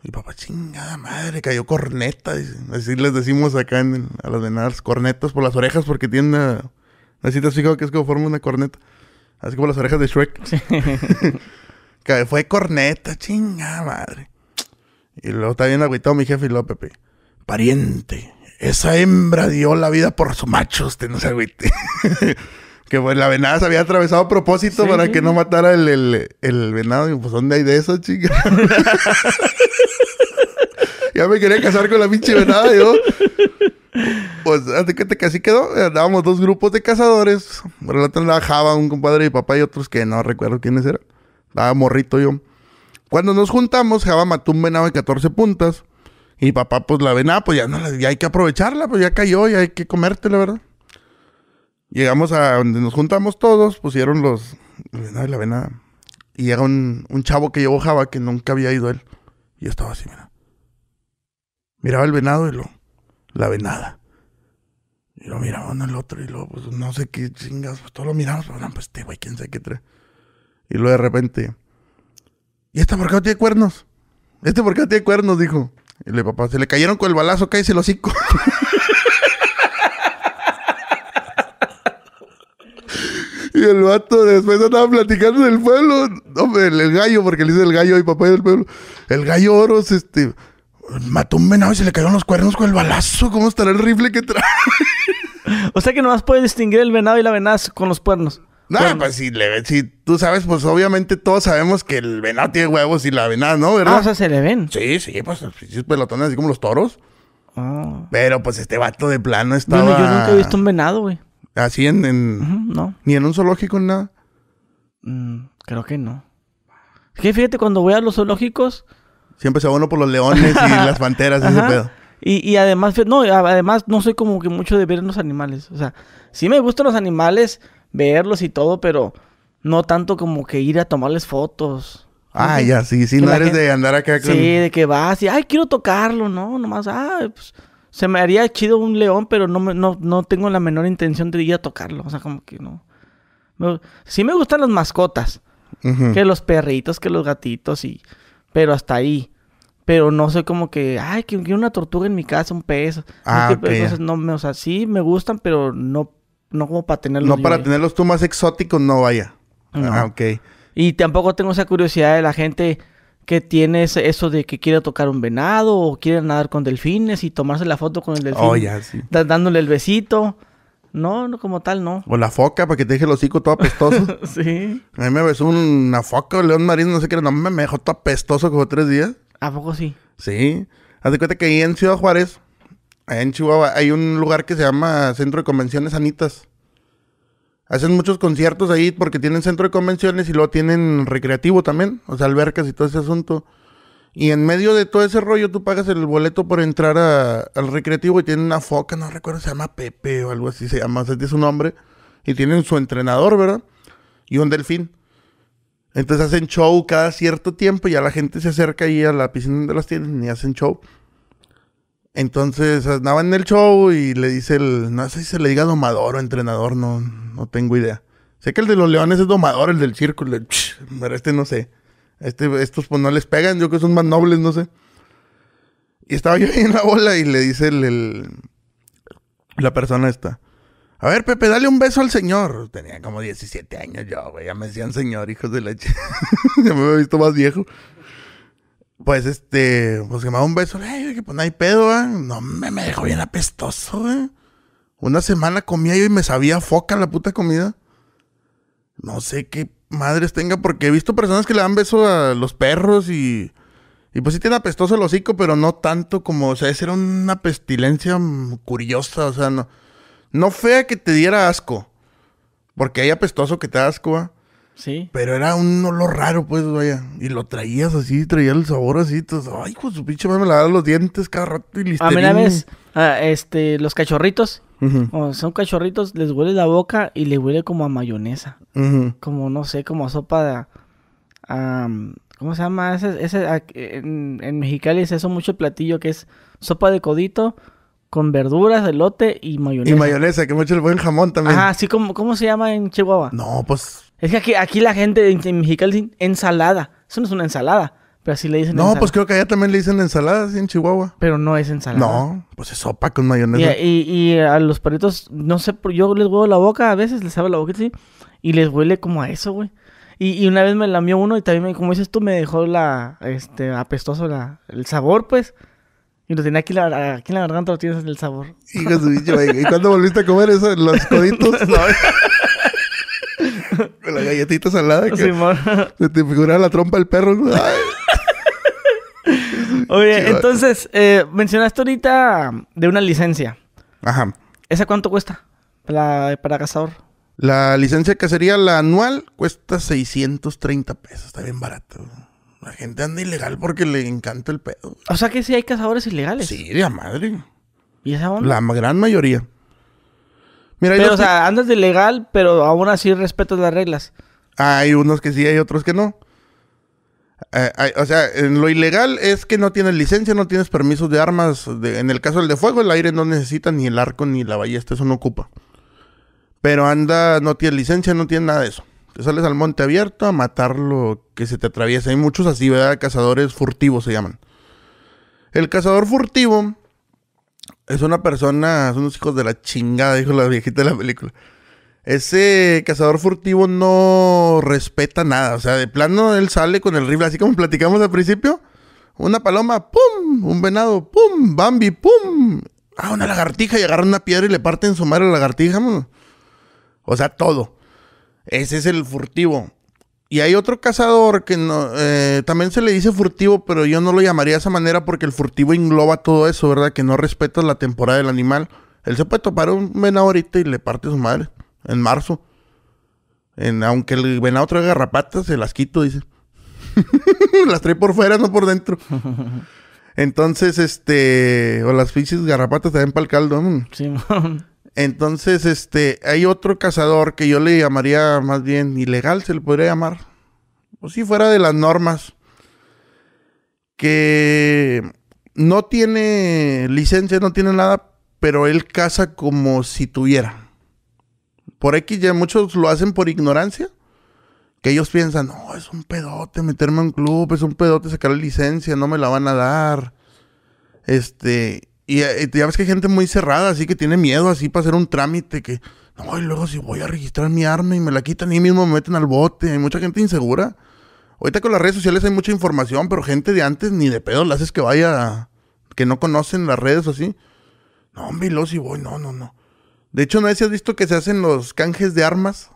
y papá, chingada madre, cayó corneta. Así les decimos acá en, a las venadas, cornetas por las orejas porque tienen Así te has fijado que es como forma una corneta. Así como las orejas de Shrek. que fue corneta, chinga madre. Y luego está bien agüitado mi jefe y luego Pepe. Pariente, esa hembra dio la vida por su macho, usted no se agüite. que pues la venada se había atravesado a propósito para que no matara el, el, el venado. Y pues, ¿dónde hay de eso, chica? ya me quería casar con la pinche venada, yo. Pues, que así quedó. Andábamos dos grupos de cazadores. Andaba Java, un compadre mi papá y otros que no recuerdo quiénes eran. Estaba morrito yo. Cuando nos juntamos, Java mató un venado de 14 puntas. Y papá, pues la venada, pues ya, no, ya hay que aprovecharla, pues ya cayó, ya hay que comértela, ¿verdad? Llegamos a donde nos juntamos todos, pusieron los. La la venada. Y llega un, un chavo que llevó Java que nunca había ido él. Y estaba así, mira. Miraba el venado y lo. La venada. Y lo miraba uno el otro y luego, pues no sé qué chingas, pues todos lo miramos, pero no, pues este güey, quién sabe qué trae. Y luego de repente. ¿Y este por qué no tiene cuernos? ¿Este por qué no tiene cuernos? Dijo. Y le papá, se le cayeron con el balazo, cállese el hocico. Y el vato después andaba platicando del pueblo. Hombre, el, gallo, porque le dice el gallo y papá del pueblo. El gallo oros, este. Mató un venado y se le cayeron los cuernos con el balazo. ¿Cómo estará el rifle que trae? o sea que nomás puede distinguir el venado y la venada con los cuernos. No, pues si, le, si tú sabes, pues obviamente todos sabemos que el venado tiene huevos y la venada no, ¿verdad? Ah, o sea, se le ven. Sí, sí, pues es pelotones así como los toros. Ah. Pero pues este vato de plano estaba... Bueno, yo nunca he visto un venado, güey. Así en. no. Ni en un zoológico, ni nada. Mm, creo que no. Es que fíjate, cuando voy a los zoológicos. Siempre se uno por los leones y las panteras y ese pedo. Y, y además, no, además no soy como que mucho de ver los animales. O sea, sí me gustan los animales, verlos y todo, pero no tanto como que ir a tomarles fotos. Ah, ya, sí, sí, no eres de andar acá con... Sí, de que vas y, ay, quiero tocarlo, ¿no? Nomás, ah, pues se me haría chido un león, pero no, no, no tengo la menor intención de ir a tocarlo. O sea, como que no. sí me gustan las mascotas. Que los perritos, que los gatitos y... Pero hasta ahí. Pero no sé como que... Ay, que quiero una tortuga en mi casa, un pez. Ah, Entonces, no, o sea, sí me gustan, pero no, no como para tenerlos No para tenerlos tú más exóticos, no vaya. Ah, ok. Y tampoco tengo esa curiosidad de la gente que tienes eso de que quiere tocar un venado o quiere nadar con delfines y tomarse la foto con el delfín. Oh, ya, sí. dándole el besito. No, no, como tal, no. O la foca para que te deje el hocico todo apestoso. sí. A mí me besó una foca o león marino, no sé qué, no me, dejó todo apestoso como tres días. ¿A poco sí? Sí. Haz de cuenta que ahí en Ciudad Juárez, ahí en Chihuahua, hay un lugar que se llama Centro de Convenciones Anitas. Hacen muchos conciertos ahí porque tienen centro de convenciones y luego tienen recreativo también, o sea, albercas y todo ese asunto. Y en medio de todo ese rollo tú pagas el boleto por entrar al recreativo y tienen una foca, no recuerdo, se llama Pepe o algo así se llama, o sea, tiene su nombre. Y tienen su entrenador, ¿verdad? Y un delfín. Entonces hacen show cada cierto tiempo y ya la gente se acerca ahí a la piscina de las tiendas y hacen show. Entonces andaba en el show y le dice el, no sé si se le diga domador o entrenador, no, no tengo idea. Sé que el de los leones es domador, el del circo, pero este no sé. Este, estos pues no les pegan, yo que son más nobles, no sé. Y estaba yo ahí en la bola y le dice el, la persona esta. A ver, Pepe, dale un beso al señor. Tenía como 17 años yo, güey. Ya me decían señor, hijos de leche. ya me había visto más viejo. Pues este, pues que me da un beso. Que pues no hay pedo, ¿eh? No, me, me dejó bien apestoso, güey. Una semana comía yo y me sabía foca la puta comida. No sé qué madres tenga, porque he visto personas que le dan beso a los perros y. Y pues sí tiene apestoso el hocico, pero no tanto como. O sea, esa era una pestilencia curiosa, o sea, no. No fea que te diera asco. Porque hay apestoso que te da asco, ¿eh? Sí. Pero era un olor raro, pues, vaya. Y lo traías así, traía el sabor así. Entonces, ay, pues su pinche madre me lavaba los dientes cada rato y listo. A mí una vez, este, los cachorritos. O son cachorritos, les huele la boca y le huele como a mayonesa. Como, no sé, como a sopa de... ¿Cómo se llama? Ese, ese en, en, Mexicali es eso mucho platillo que es sopa de codito con verduras, elote y mayonesa. Y mayonesa, que mucho el buen jamón también. Ajá, sí, como, ¿cómo se llama en Chihuahua? No, pues es que aquí, aquí la gente en, Mexicali ensalada. Eso no es una ensalada. Pero así le dicen No, pues creo que allá también le dicen ensalada, así en Chihuahua. Pero no es ensalada. No, pues es sopa con mayonesa. Y, y, y a los perritos, no sé, yo les huevo la boca, a veces les abro la boquita así, y les huele como a eso, güey. Y, y una vez me lamió uno y también, me, como dices tú, me dejó la, este, apestoso la, el sabor, pues. Y lo tenía aquí, la, aquí en la garganta, lo tienes el sabor. Hijo de su bicho, güey. ¿Y cuándo volviste a comer eso? Los coditos. Con la galletita salada que Simón. se te figura la trompa del perro. ¿no? Ay. Oye, entonces, eh, mencionaste ahorita de una licencia. Ajá. ¿Esa cuánto cuesta? Para, para cazador. La licencia de cacería, la anual, cuesta 630 pesos. Está bien barato. La gente anda ilegal porque le encanta el pedo. O sea que sí hay cazadores ilegales. Sí, de madre. ¿Y esa onda? La gran mayoría. Mira, Pero, o sea, andas de ilegal, pero aún así respetas las reglas. hay unos que sí, hay otros que no. Eh, o sea, en lo ilegal es que no tienes licencia, no tienes permisos de armas. en el caso del de fuego, el aire no necesita ni el arco ni la ballesta, eso no ocupa. Pero anda, no tienes licencia, no tienes nada de eso. Te sales al monte abierto a matar lo que se te atraviesa. Hay muchos así, ¿verdad? Cazadores furtivos se llaman. El cazador furtivo es una persona, son unos hijos de la chingada, dijo la viejita de la película. Ese cazador furtivo no respeta nada. O sea, de plano él sale con el rifle, así como platicamos al principio. Una paloma, ¡pum! Un venado, ¡pum! Bambi, ¡pum! Ah, una lagartija y agarran una piedra y le parten su madre a la lagartija. O sea, todo. Ese es el furtivo. Y hay otro cazador que no, eh, también se le dice furtivo, pero yo no lo llamaría de esa manera porque el furtivo engloba todo eso, ¿verdad? Que no respeta la temporada del animal. Él se puede topar un venado ahorita y le parte su madre. En marzo. En, aunque el venado traiga garrapatas, se las quito, dice. las trae por fuera, no por dentro. Entonces, este... O las fichis garrapatas también para el caldo. Entonces, este, hay otro cazador que yo le llamaría más bien ilegal, se le podría llamar. O si fuera de las normas. Que no tiene licencia, no tiene nada, pero él caza como si tuviera. Por X ya muchos lo hacen por ignorancia. Que ellos piensan, no, es un pedote meterme a un club, es un pedote sacar la licencia, no me la van a dar. Este, y, eh, ya ves que hay gente muy cerrada, así que tiene miedo así para hacer un trámite que, no, y luego si voy a registrar mi arma y me la quitan y mismo me meten al bote. Hay mucha gente insegura. Ahorita con las redes sociales hay mucha información, pero gente de antes ni de pedo le haces que vaya, que no conocen las redes o así. No, hombre, y si voy, no, no, no. De hecho, ¿no sé si has visto que se hacen los canjes de armas?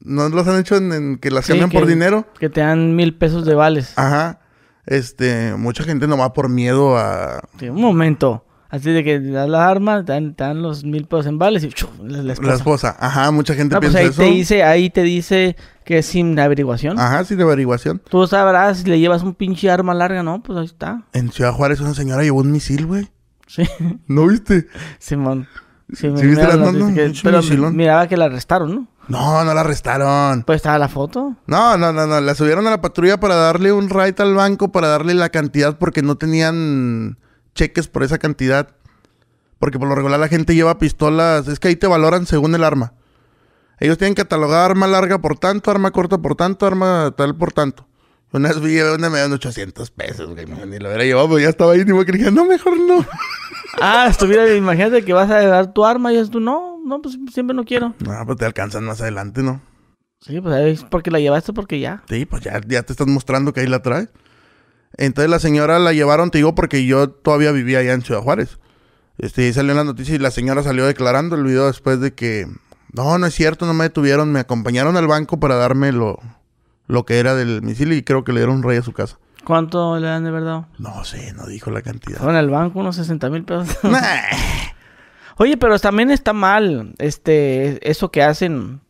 ¿No los han hecho en, en que las Sí, cambian por dinero? Que te dan mil pesos de vales. Ajá. Este, mucha gente no va por miedo a... Sí, un momento. Así de que das las armas, te dan, te dan los mil pesos en vales y ¡chu! la, la esposa. La esposa. Ajá, mucha gente No, pues piensa ahí eso. te dice, ahí te dice que es sin averiguación. Ajá, de averiguación. Tú sabrás si le llevas un pinche arma larga, ¿no? Pues ahí está. En Ciudad Juárez una señora llevó un misil, güey. Sí, ¿No viste? Simón. Sí, me- ¿Sí viste me las notas? que- pero miraba que la arrestaron, ¿no? No, no la arrestaron. Pues estaba la foto. No, no, no, no. La subieron a la patrulla para darle un right al banco, para darle la cantidad, porque no tenían cheques por esa cantidad. Porque por lo regular la gente lleva pistolas. Es que ahí te valoran según el arma. Ellos tienen catalogada arma larga por tanto, arma corta por tanto, arma tal por tanto. Una vez vi una me dieron 800 pesos, güey. Ni lo hubiera llevado, pero ya estaba ahí. Ni que dije, no, mejor no. Ah, estuviera, imagínate que vas a dar tu arma y es tú, no, no, pues siempre no quiero. No, pues te alcanzan más adelante, ¿no? Sí, pues es porque la llevaste porque ya. Sí, pues ya, ya te estás mostrando que ahí la trae. Entonces la señora la llevaron, te digo, porque yo todavía vivía allá en Ciudad Juárez. Este, ahí salió en la noticia y la señora salió declarando el video después de que, no, no es cierto, no me detuvieron, me acompañaron al banco para darme lo, lo que era del misil y creo que le dieron un rey a su casa. ¿Cuánto le dan de verdad? No sé, no dijo la cantidad. Fueron al banco unos 60 mil pesos. Nah. Oye, pero también está mal, este, eso que hacen,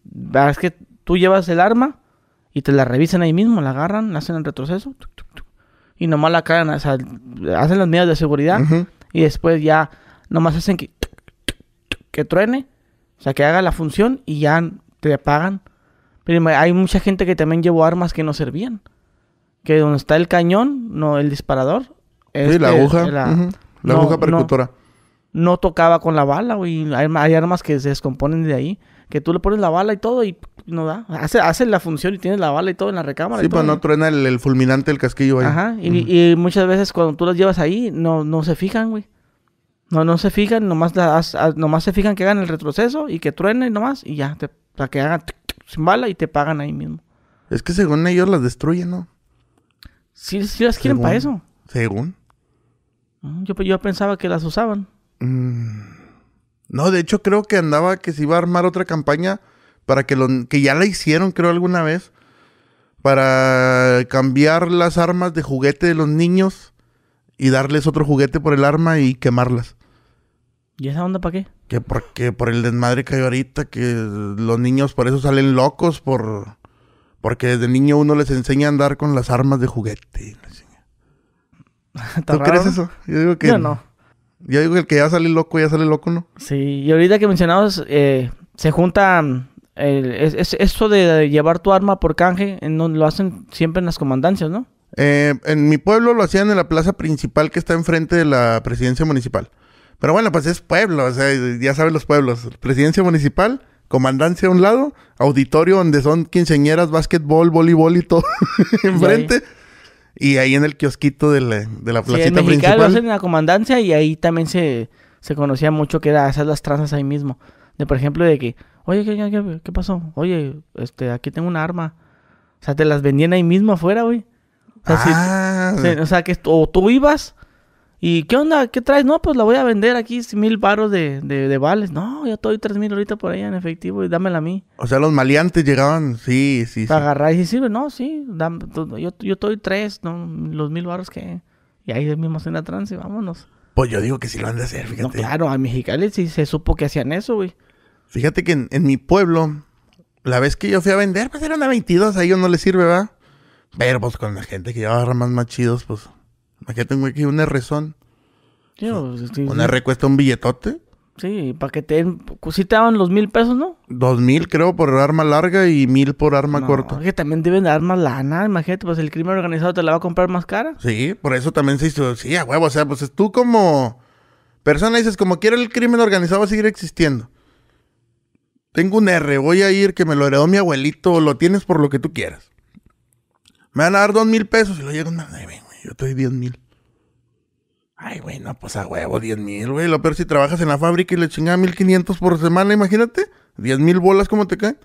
es que tú llevas el arma y te la revisan ahí mismo, la agarran, la hacen el retroceso, tuc, tuc, tuc, y nomás la cagan, o sea, hacen las medidas de seguridad Ujú. y después ya nomás hacen que, que truene, o sea, que haga la función y ya te pagan. Pero hay mucha gente que también llevó armas que no servían, que donde está el cañón, no el disparador. Sí, la aguja. la- La no, aguja no. percutora. no tocaba con la bala, güey. Hay, hay armas que se descomponen de ahí. que tú le pones la bala y todo y no da. Hace, hace la función y tienes la bala y todo en la recámara. Sí, y todo, pero no truena el, el fulminante del casquillo ahí. Ajá, y, y muchas veces cuando tú las llevas ahí, no, no se fijan, güey. No, no se fijan, nomás, la- haz- haz- nomás se fijan que hagan el retroceso y que truene nomás y ya, te, para que hagan tic, tic, sin bala y te pagan ahí mismo. Es que según ellos las destruyen, ¿no? Sí, sí las quieren para eso. Según. Mm, Yo, yo pensaba que las usaban. Mm. No, de hecho creo que andaba que se iba a armar otra campaña para que lo, que ya la hicieron creo alguna vez para cambiar las armas de juguete de los niños y darles otro juguete por el arma y quemarlas. ¿Y esa onda para qué? Que porque por el desmadre que hay ahorita, que los niños por eso salen locos, por porque desde niño uno les enseña a andar con las armas de juguete. ¿Está ¿Tú crees eso? Yo digo que Yo no. Yo digo que el que ya sale loco, ya sale loco, ¿no? Sí, y ahorita que mencionabas, eh, se junta el- es, es- esto de, llevar tu arma por canje, en lo hacen siempre en las comandancias, ¿no? Eh, en mi pueblo lo hacían en la plaza principal que está enfrente de la presidencia municipal. Pero bueno, pues es pueblo, o sea, ya sabes los pueblos. Presidencia municipal, comandancia a un lado, auditorio donde son quinceañeras, básquetbol, voleibol y todo enfrente. Y ahí en el kiosquito de la, de la Sí, en placita Mexicali lo principal. hacen en la comandancia y ahí también se, se conocía mucho que era hacer las tranzas ahí mismo. De por ejemplo, de que, oye, ¿qué, qué, qué pasó? Oye, este, aquí tengo un arma. O sea, te las vendían ahí mismo afuera, güey. O sea, Ah, sí, o sea, que o tú ibas y ¿qué onda? ¿Qué traes? No, pues la voy a vender aquí mil baros de, de, de vales. No, yo te doy tres mil ahorita por ahí en efectivo y dámela a mí. o sea, los maleantes llegaban, sí, sí, sí. Para agarrar y si sirve, no, sí, dam- tú- yo, yo te doy tres, no, los mil baros que... Y ahí mismo hacen la trance y vámonos. Pues yo digo que sí lo han de hacer, No, fíjate. claro, a Mexicali sí se supo que hacían eso, güey. Fíjate que en, en mi pueblo, la vez que yo fui a vender, pues era una 22, a ellos no les sirve, ¿verdad? Pero pues con la gente que lleva armas más chidos, pues. Imagínate güey que lleva un R-Son. Sí, o- sí, R cuesta un billetote. sí, para que te den, pues, sí te daban los mil pesos, ¿no? Dos mil, creo, por arma larga y mil por arma No, corta. Que también deben dar más lana, imagínate, pues el crimen organizado te la va a comprar más cara. Sí, por eso también se hizo. Sí, a huevo. O sea, pues tú como persona dices, como quiera el crimen organizado va a seguir existiendo. Tengo un R, voy a ir que me lo heredó mi abuelito, lo tienes por lo que tú quieras. Me van a dar dos mil pesos y lo llegan. Yo te doy diez mil. Ay, güey, no, pues a huevo, diez mil, güey. Lo peor si trabajas en la fábrica y le mil quinientos por semana, imagínate. Diez mil bolas, ¿cómo te caen?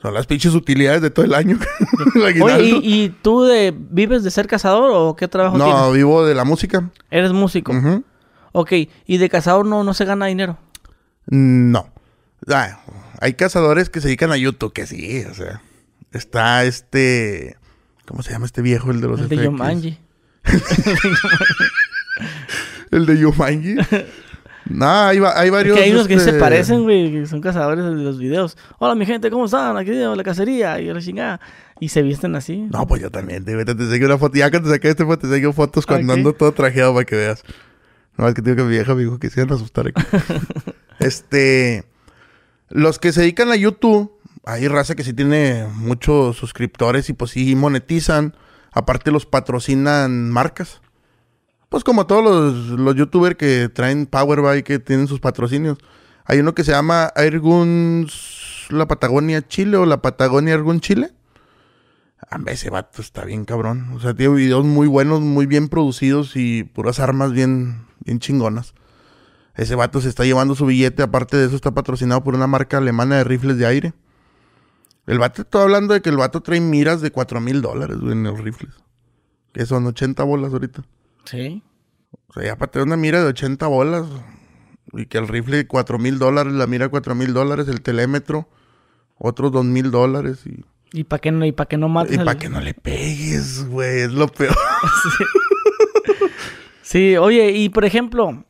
Son las pinches utilidades de todo el año. El Oye, aguinaldo. ¿y, y tú de, vives de ser cazador o qué trabajo no, tienes? vivo de la música. Eres músico. Ujú. Ok, y de cazador no, no se gana dinero. No. Ah, hay cazadores que se dedican a YouTube, que sí, o sea. Está este. ¿Cómo se llama este viejo? El de los El de? Yomanji. El de Yumanji. no, hay, hay varios. que hay unos que se este, parecen, güey, que son cazadores de los videos. Hola, mi gente, ¿cómo están? Aquí de la cacería y la chingada. Y se visten así. No, pues yo también. Te, te, te seguí una foto. Ya que te saqué este foto, te seguí fotos cuando ando todo trajeado para que veas. No, es que tengo que mi vieja me dijo que se iban a asustar aquí. este. Los que se dedican a YouTube, hay raza que sí tiene muchos suscriptores y pues sí monetizan. Aparte los patrocinan marcas. Pues como todos los, los youtubers que traen Powerbike que tienen sus patrocinios. Hay uno que se llama Airguns La Patagonia Chile o La Patagonia Airgun Chile. Hombre, ese vato está bien cabrón. O sea, tiene videos muy buenos, muy bien producidos y puras armas bien, bien chingonas. Ese vato se está llevando su billete. Aparte de eso, está patrocinado por una marca alemana de rifles de aire. El vato, estoy hablando de que el vato trae miras de 4 mil dólares güey, en los rifles. Que son 80 bolas ahorita. Sí. O sea, ya para tener una mira de 80 bolas. Y que el rifle 4 mil dólares, la mira 4 mil dólares, el telémetro, otros 2 mil dólares. Y, ¿Y para qué no, y para qué no mates y al- para que no le pegues, güey, es lo peor. Sí, oye, y por ejemplo,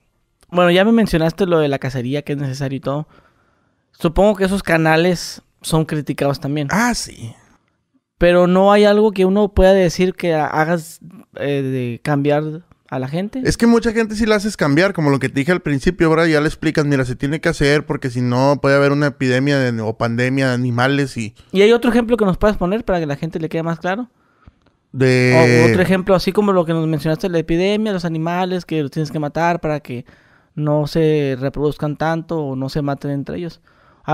bueno, ya me mencionaste lo de la cacería que es necesario y todo. Supongo que esos canales son criticados también. ah, sí. Pero no hay algo que uno pueda decir que ha- hagas eh, de cambiar a la gente. Es que mucha gente sí la haces cambiar, como lo que te dije al principio, ahora ya le explicas, mira, se tiene que hacer porque si no puede haber una epidemia de- o pandemia de animales y ¿Y hay otro ejemplo que nos puedas poner para que la gente le quede más claro? de... O otro ejemplo, así como lo que nos mencionaste, la epidemia, los animales que los tienes que matar para que no se reproduzcan tanto o no se maten entre ellos.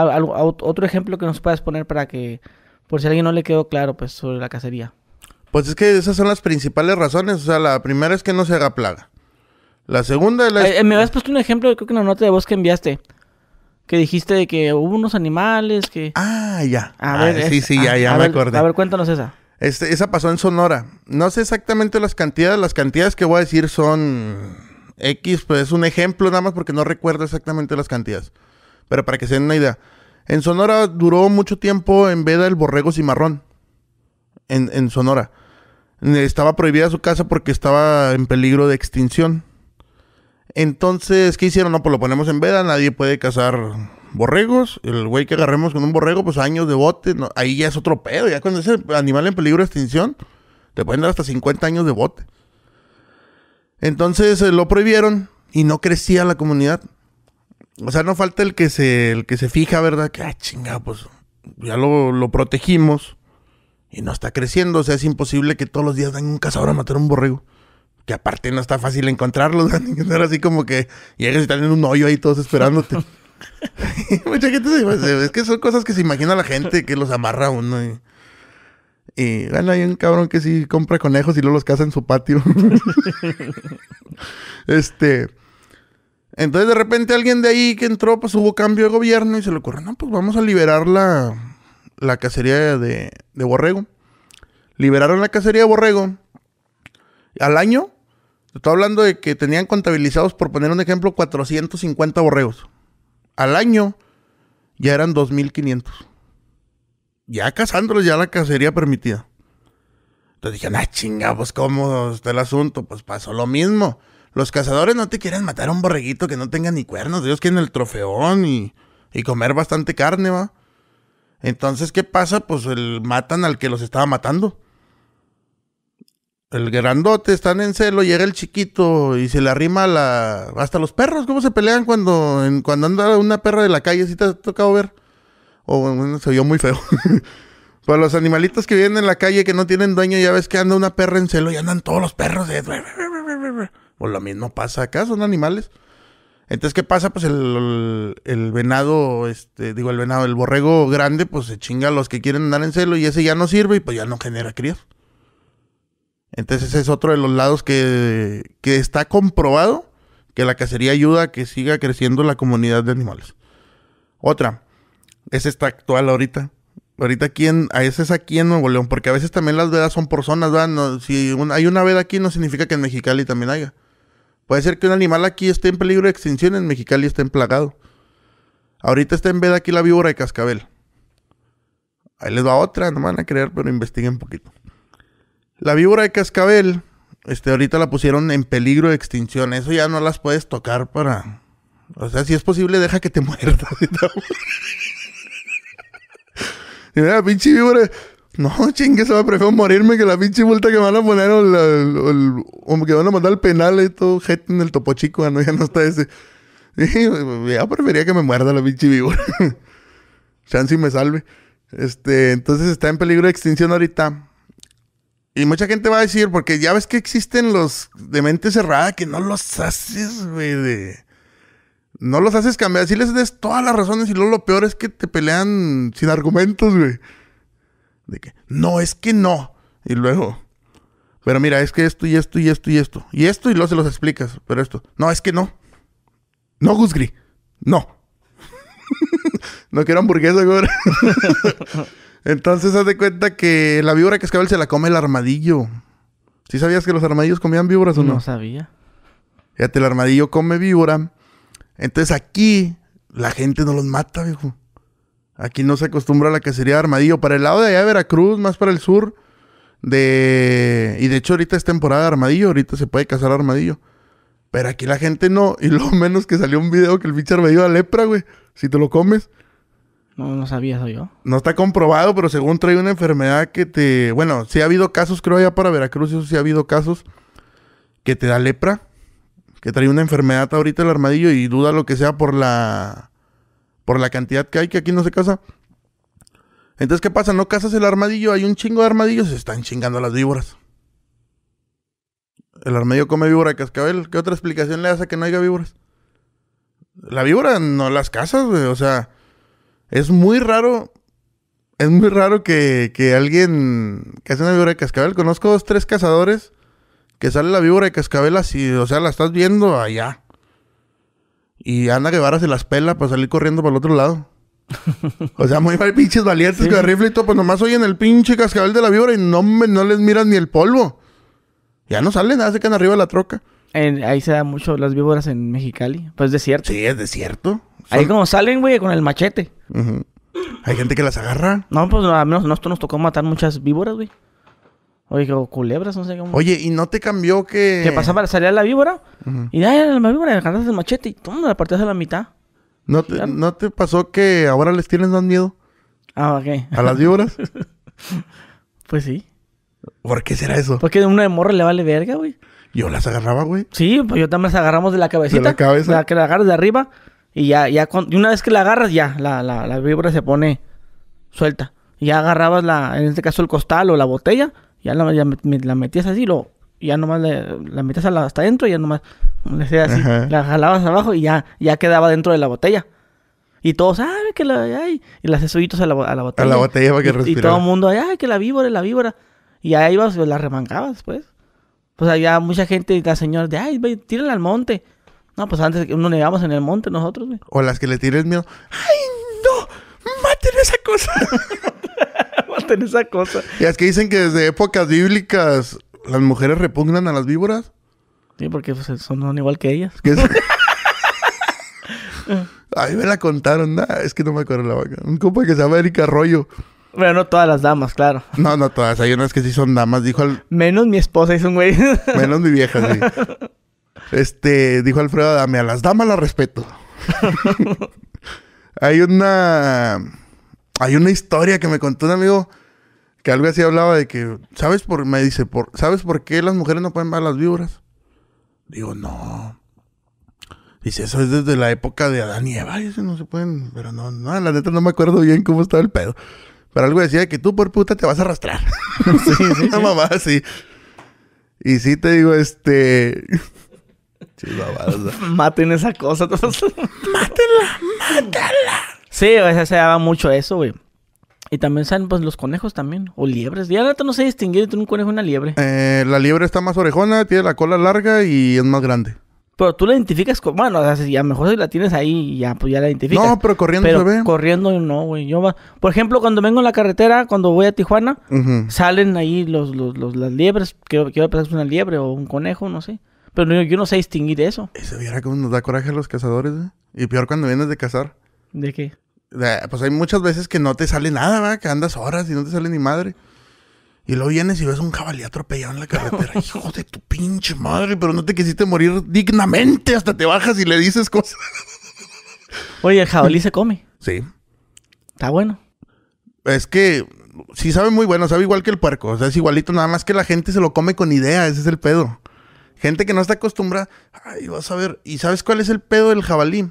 Otro ejemplo que nos puedas poner para que, por si a alguien no le quedó claro, pues, sobre la cacería. Pues es que esas son las principales razones. O sea, la primera es que no se haga plaga. La segunda es la... Eh, me habías puesto un ejemplo, creo que en la nota de voz que enviaste. Que dijiste de que hubo unos animales que... Ah, ya. A ver, ah, sí, sí, ya, ya me acordé. A ver, cuéntanos esa. Este, esa pasó en Sonora. No sé exactamente las cantidades. Las cantidades que voy a decir son X, pues es un ejemplo nada más porque no recuerdo exactamente las cantidades. Pero para que se den una idea. En Sonora duró mucho tiempo en veda el borrego cimarrón. En, en Sonora. Estaba prohibida su casa porque estaba en peligro de extinción. Entonces, ¿qué hicieron? No, pues lo ponemos en veda, nadie puede cazar borregos. El güey que agarremos con un borrego, pues años de bote. ahí ya es otro pedo. Ya cuando es animal en peligro de extinción, te pueden dar hasta 50 años de bote. Entonces eh, lo prohibieron y no crecía la comunidad. O sea, no falta el que se, el que se fija, ¿verdad? Que, ah, chinga, pues ya lo, lo protegimos y no está creciendo. O sea, es imposible que todos los días venga un cazador a matar un borrego que aparte no está fácil encontrarlos, era así como que llegas y están en un hoyo ahí todos esperándote. Mucha gente se, es que son cosas que se imagina la gente, que los amarra uno. Y, y bueno, hay un cabrón que sí compra conejos y luego los caza en su patio. este. Entonces de repente alguien de ahí que entró, pues hubo cambio de gobierno y se le ocurrió, no, pues vamos a liberar la, la cacería de, de borrego. Liberaron la cacería de borrego. Al año Estoy hablando de que tenían contabilizados, por poner un ejemplo, 450 borregos. Al año ya eran 2.500. Ya cazándolos, ya la cacería permitida. Entonces dije, ah, chinga, pues cómo está el asunto. Pues pasó lo mismo. Los cazadores no te quieren matar a un borreguito que no tenga ni cuernos. Ellos quieren el trofeón y, y comer bastante carne, va. Entonces, ¿qué pasa? Pues el, matan al que los estaba matando el grandote, están en celo, llega el chiquito y se le arrima la... Hasta los perros, ¿cómo se pelean cuando, cuando anda una perra de la calle? ¿Sí te ha tocado ver? O se vio muy feo. Pues los animalitos que viven en la calle que no tienen dueño, ya ves que anda una perra en celo y andan todos los perros de... Pues lo mismo pasa acá, son animales. Entonces, ¿qué pasa? Pues el, venado, este, digo, el venado, el borrego grande, pues se chinga a los que quieren andar en celo y ese ya no sirve y pues ya no genera crías. Entonces ese es otro de los lados que, está comprobado que la cacería ayuda a que siga creciendo la comunidad de animales. Otra, es esta actual ahorita. Ahorita aquí en, a ese es aquí en Nuevo León, porque a veces también las vedas son por zonas, si hay una veda aquí no significa que en Mexicali también haya. Puede ser que un animal aquí esté en peligro de extinción, en Mexicali esté emplagado. Ahorita está en veda aquí la víbora de cascabel. Ahí les va otra, no me van a creer, pero investiguen un poquito. La víbora de cascabel, este, ahorita la pusieron en peligro de extinción. Eso ya no las puedes tocar para. O sea, si es posible, deja que te muerdas. y mira, pinche víbora. No, chingue, se va, prefiero morirme que la pinche multa que van a poner o, que van a mandar al penal y todo, gente en el topo chico, ¿no? ya no está ese. ya preferiría que me muerda la pinche víbora. Chance y me salve. Este, entonces está en peligro de extinción ahorita. Y mucha gente va a decir, porque ya ves que existen los de mente cerrada que no los haces, güey, de... No los haces cambiar. Si les des todas las razones y luego lo peor es que te pelean sin argumentos, güey. De que, no, es que no. Y luego, pero mira, es que esto y esto y esto y esto. Y esto y luego se los explicas. Pero esto, no, es que no. No, Gusgri. No. no quiero hamburguesa, güey. Entonces, haz de cuenta que la víbora cascabel se la come el armadillo. ¿Sí sabías que los armadillos comían víboras o no? No sabía. Fíjate, el armadillo come víbora. Entonces aquí la gente no los mata, viejo. Aquí no se acostumbra a la cacería de armadillo. Para el lado de allá de Veracruz, más para el sur. De... Y de hecho ahorita es temporada de armadillo. Ahorita se puede cazar armadillo. Pero aquí la gente no. Y lo menos que salió un video que el pinche armadillo da lepra, güey. Si te lo comes. No, no sabía eso yo. No está comprobado, pero según trae una enfermedad que te... Bueno, sí ha habido casos, creo ya para Veracruz, eso sí ha habido casos que te da lepra. Que trae una enfermedad ahorita el armadillo y duda lo que sea por la... Por la cantidad que hay, que aquí no se casa. Entonces, ¿qué pasa? No cazas el armadillo, hay un chingo de armadillos, se están chingando las víboras. El armadillo come víbora de cascabel. ¿Qué otra explicación le hace que no haya víboras? La víbora no las cazas, güey. O sea, Es muy raro. Es muy raro que, que alguien que hace una víbora de cascabel. Conozco dos, tres cazadores que sale la víbora de cascabel así. O sea, la estás viendo allá. Y Ana Guevara se las pela para salir corriendo para el otro lado. o sea, muy mal pinches valientes con el rifle y todo. Pues nomás oyen el pinche cascabel de la víbora y no, me- no les miran ni el polvo. Ya no salen, nada, se quedan arriba de la troca. En- ahí se da mucho las víboras en Mexicali. Pues desierto. Sí, es desierto. Ahí como salen, güey, con el machete. Hay gente que las agarra. No, pues a menos nosotros nos tocó matar muchas víboras, güey. Oye, o culebras, no sé cómo. Oye, ¿y no te cambió que...? ¿Qué pasaba? Salía la víbora Ujú. y ay, la víbora, agarras el machete y toma, la partías a la mitad. ¿No te, ¿No te pasó que ahora les tienes más miedo Ah, ok. a las víboras? Pues sí. ¿Por qué será eso? Porque a una de morra le vale verga, güey. Yo las agarraba, güey. Sí, pues yo también las agarramos de la cabecita. De la cabeza. La que la agarras de arriba. Y ya, ya, con- y una vez que la agarras, ya, la, la, la víbora se pone suelta. Y ya agarrabas la, en este caso el costal o la botella, ya la, ya la metías así, lo, ya nomás le- la metías hasta adentro y ya nomás le hacías así, Ajá. la jalabas abajo y ya, ya quedaba dentro de la botella. Y todos, ay, que la, ay, y le haces hoyitos a la, a la botella. A la botella para que y, y respirara. todo el mundo, ay, que la víbora, la víbora. Y ahí ibas, pues, la remangabas después. Pues allá mucha gente, la señora, de, ay, ve, tírala al monte. No, pues antes uno negamos en el monte nosotros, güey. O las que le tienes miedo. ¡Ay, no! ¡Maten esa cosa! Maten esa cosa. y es que dicen que desde épocas bíblicas las mujeres repugnan a las víboras. Sí, porque pues, son igual que ellas. Es- A mí me la contaron. nah, es que no me acuerdo la vaca. Un compa que se llama Erika Arroyo. Pero no todas las damas, claro. No, no todas. Hay unas que sí son damas. Dijo al... Menos mi esposa, es un güey. Menos mi vieja, sí. Este, dijo Alfredo Adame, a las damas las respeto. hay una... Hay una historia que me contó un amigo que algo así hablaba de que, ¿sabes por, me dice, por, ¿sabes por qué las mujeres no pueden ver las víboras? Digo, no. Dice, eso es desde la época de Adán y Eva. Dice, no se pueden, pero no, no, la neta no me acuerdo bien cómo estaba el pedo. Pero algo decía que tú por puta te vas a arrastrar. sí, sí. Una mamá así. Y sí te digo, este. Sí. Maten esa cosa. Mátela, mátala. Sí, o sea, se daba mucho eso, güey. Y también salen, pues, los conejos también. O liebres. Ya no sé distinguir entre un conejo y una liebre. Eh, la liebre está más orejona, tiene la cola larga y es más grande. Pero tú la identificas con... Bueno, o sea, si a lo mejor si la tienes ahí, ya, pues ya la identificas. No, pero corriendo Pero se ve. corriendo no, güey. Yo, por ejemplo, cuando vengo en la carretera, cuando voy a Tijuana, salen ahí los, los, los- las liebres. Quiero, quiero pensar que es una liebre o un conejo, no sé. Pero yo, yo no sé distinguir eso. Ese viera cómo nos da coraje a los cazadores, ¿eh? Y peor cuando vienes de cazar. ¿De qué? Pues hay muchas veces que no te sale nada, ¿va? Que andas horas y no te sale ni madre. Y luego vienes y ves un jabalí atropellado en la carretera. Hijo de tu pinche madre, pero no te quisiste morir dignamente. Hasta te bajas y le dices cosas. Oye, el jabalí se come. Sí. Está bueno. Es que sí sabe muy bueno, sabe igual que el puerco. O sea, es igualito, nada más que la gente se lo come con idea. Ese es el pedo. Gente que no está acostumbrada. Ay, vas a ver. ¿Y sabes cuál es el pedo del jabalí?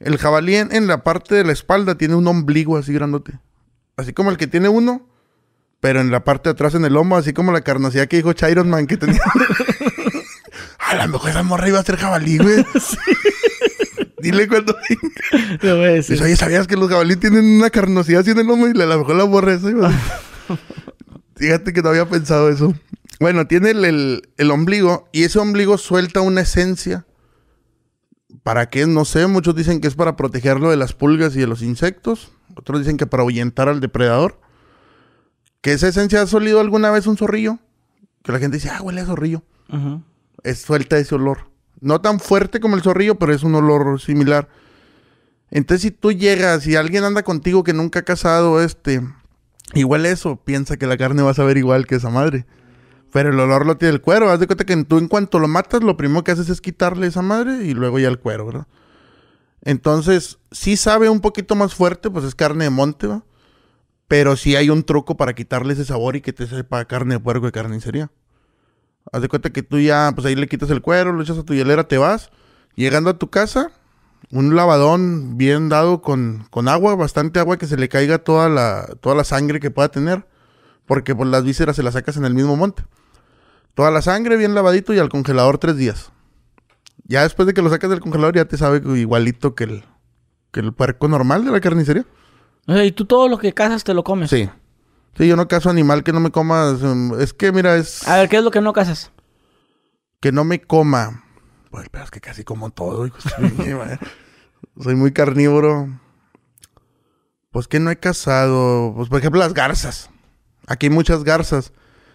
El jabalí en, en la parte de la espalda tiene un ombligo así grandote. Así como el que tiene uno, pero en la parte de atrás en el lomo, así como la carnosidad que dijo Chiron Man que tenía. a lo mejor esa morra iba a ser jabalí, güey. Dile cuando. Te voy a decir. Dice, oye, ¿sabías que los jabalíes tienen una carnosidad así en el lomo? Y a lo mejor la borra eso. iba a decir. Fíjate que no había pensado eso. Bueno, tiene el, el- el ombligo y ese ombligo suelta una esencia. ¿Para qué? No sé. Muchos dicen que es para protegerlo de las pulgas y de los insectos. Otros dicen que para ahuyentar al depredador. ¿Que esa esencia ha solido alguna vez un zorrillo? Que la gente dice, ah, huele a zorrillo. Ujú. Es suelta ese olor. No tan fuerte como el zorrillo, pero es un olor similar. Entonces, si tú llegas y alguien anda contigo que nunca ha cazado este, igual eso, piensa que la carne va a saber igual que esa madre. Pero el olor lo tiene el cuero. Haz de cuenta que tú en cuanto lo matas, lo primero que haces es quitarle esa madre y luego ya el cuero, ¿verdad? Entonces, sí sabe un poquito más fuerte, pues es carne de monte, ¿va? Pero sí hay un truco para quitarle ese sabor y que te sepa carne de puerco de carnicería. Haz de cuenta que tú ya, pues ahí le quitas el cuero, lo echas a tu hielera, te vas. Llegando a tu casa, un lavadón bien dado con, con agua, bastante agua que se le caiga toda la, toda la sangre que pueda tener. Porque pues las vísceras se las sacas en el mismo monte. Toda la sangre bien lavadito y al congelador tres días. Ya después de que lo sacas del congelador ya te sabe igualito que el, que el puerco normal de la carnicería. O sea, y tú todo lo que cazas te lo comes. Sí. Sí, yo no cazo animal que no me coma. Es que, mira, es. A ver, ¿qué es lo que no cazas? Que no me coma. Pues, pero es que casi como todo. hijo. Soy muy carnívoro. Pues que no he cazado. Pues, por ejemplo, las garzas. Aquí hay muchas garzas.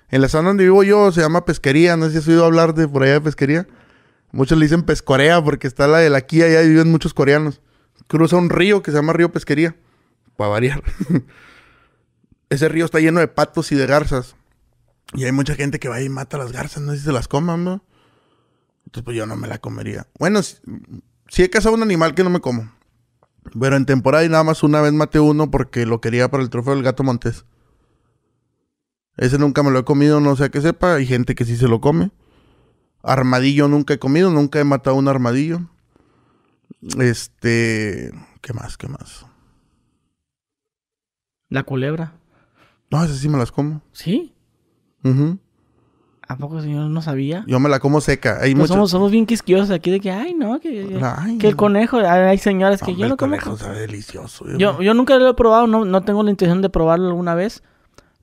En la zona donde vivo yo se llama pesquería. No sé si has oído hablar de por allá de pesquería. Muchos le dicen pescorea porque está la de la aquí allá viven muchos coreanos. Cruza un río que se llama Río Pesquería. Para variar. Ese río está lleno de patos y de garzas. Y hay mucha gente que va y mata las garzas. No sé si se las coman, ¿no? Entonces, pues yo no me la comería. Bueno, si he cazado un animal que no me como. Pero en temporada y nada más una vez maté uno porque lo quería para el trofeo del gato montés. Ese nunca me lo he comido, no sé a qué sepa. Hay gente que sí se lo come. Armadillo nunca he comido, nunca he matado un armadillo. Este. ¿Qué más? ¿Qué más? La culebra. No, esas sí me las como. ¿Sí? Ujú. ¿A poco señor no sabía? Yo me la como seca. Hay Pues somos, somos bien quisquillosos aquí de que, ay, no, que, Ay, que el conejo, hay señoras que yo el no como. conejo sabe delicioso. Yo, yo nunca lo he probado, no, no tengo la intención de probarlo alguna vez,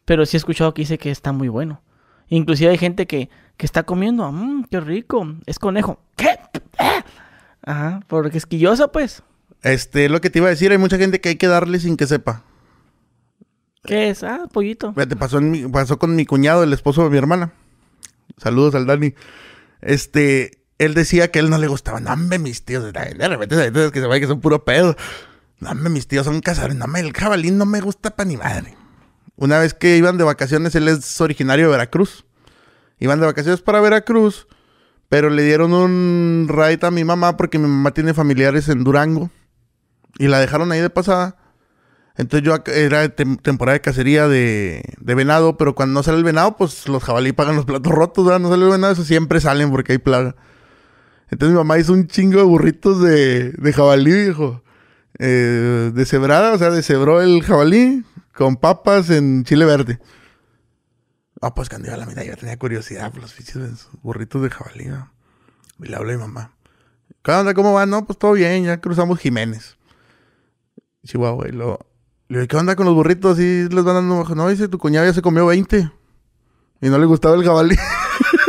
pero sí he escuchado que dice que está muy bueno. Inclusive hay gente que, que está comiendo, mmm, qué rico, es conejo. ¿Qué? Ajá, porque esquillosa pues. Este, lo que te iba a decir, hay mucha gente que hay que darle sin que sepa. ¿Qué es? Ah, pollito. Fíjate, pasó, en mi- pasó con mi cuñado, el esposo de mi hermana. Saludos al Dani. Este, él decía que a él no le gustaban. Hombre, mis tíos. De repente se que se ve que son puro pedo. Hombre, mis tíos son cazadores. No, hombre, el jabalí no me gusta pa' ni madre. Una vez que iban de vacaciones, él es originario de Veracruz. Iban de vacaciones para Veracruz, pero le dieron un ride a mi mamá porque mi mamá tiene familiares en Durango. Y la dejaron ahí de pasada. Entonces yo era tem- temporada de cacería de, de venado, pero cuando no sale el venado, pues los jabalí pagan los platos rotos, ¿verdad? No sale el venado, eso siempre salen porque hay plaga. Entonces mi mamá hizo un chingo de burritos de, de jabalí, dijo. Eh, de cebrada, o sea, deshebró el jabalí con papas en chile verde. Ah, pues cuando iba a la mitad yo tenía curiosidad por los pinches burritos de jabalí, ¿no? Y le hablo a mi mamá. ¿Qué onda? ¿Cómo va? No, pues todo bien, ya cruzamos Jiménez. Chihuahua, y lo... Le digo, ¿qué onda con los burritos? Y les van dando... No, dice, tu cuñado ya se comió 20. Y no le gustaba el jabalí.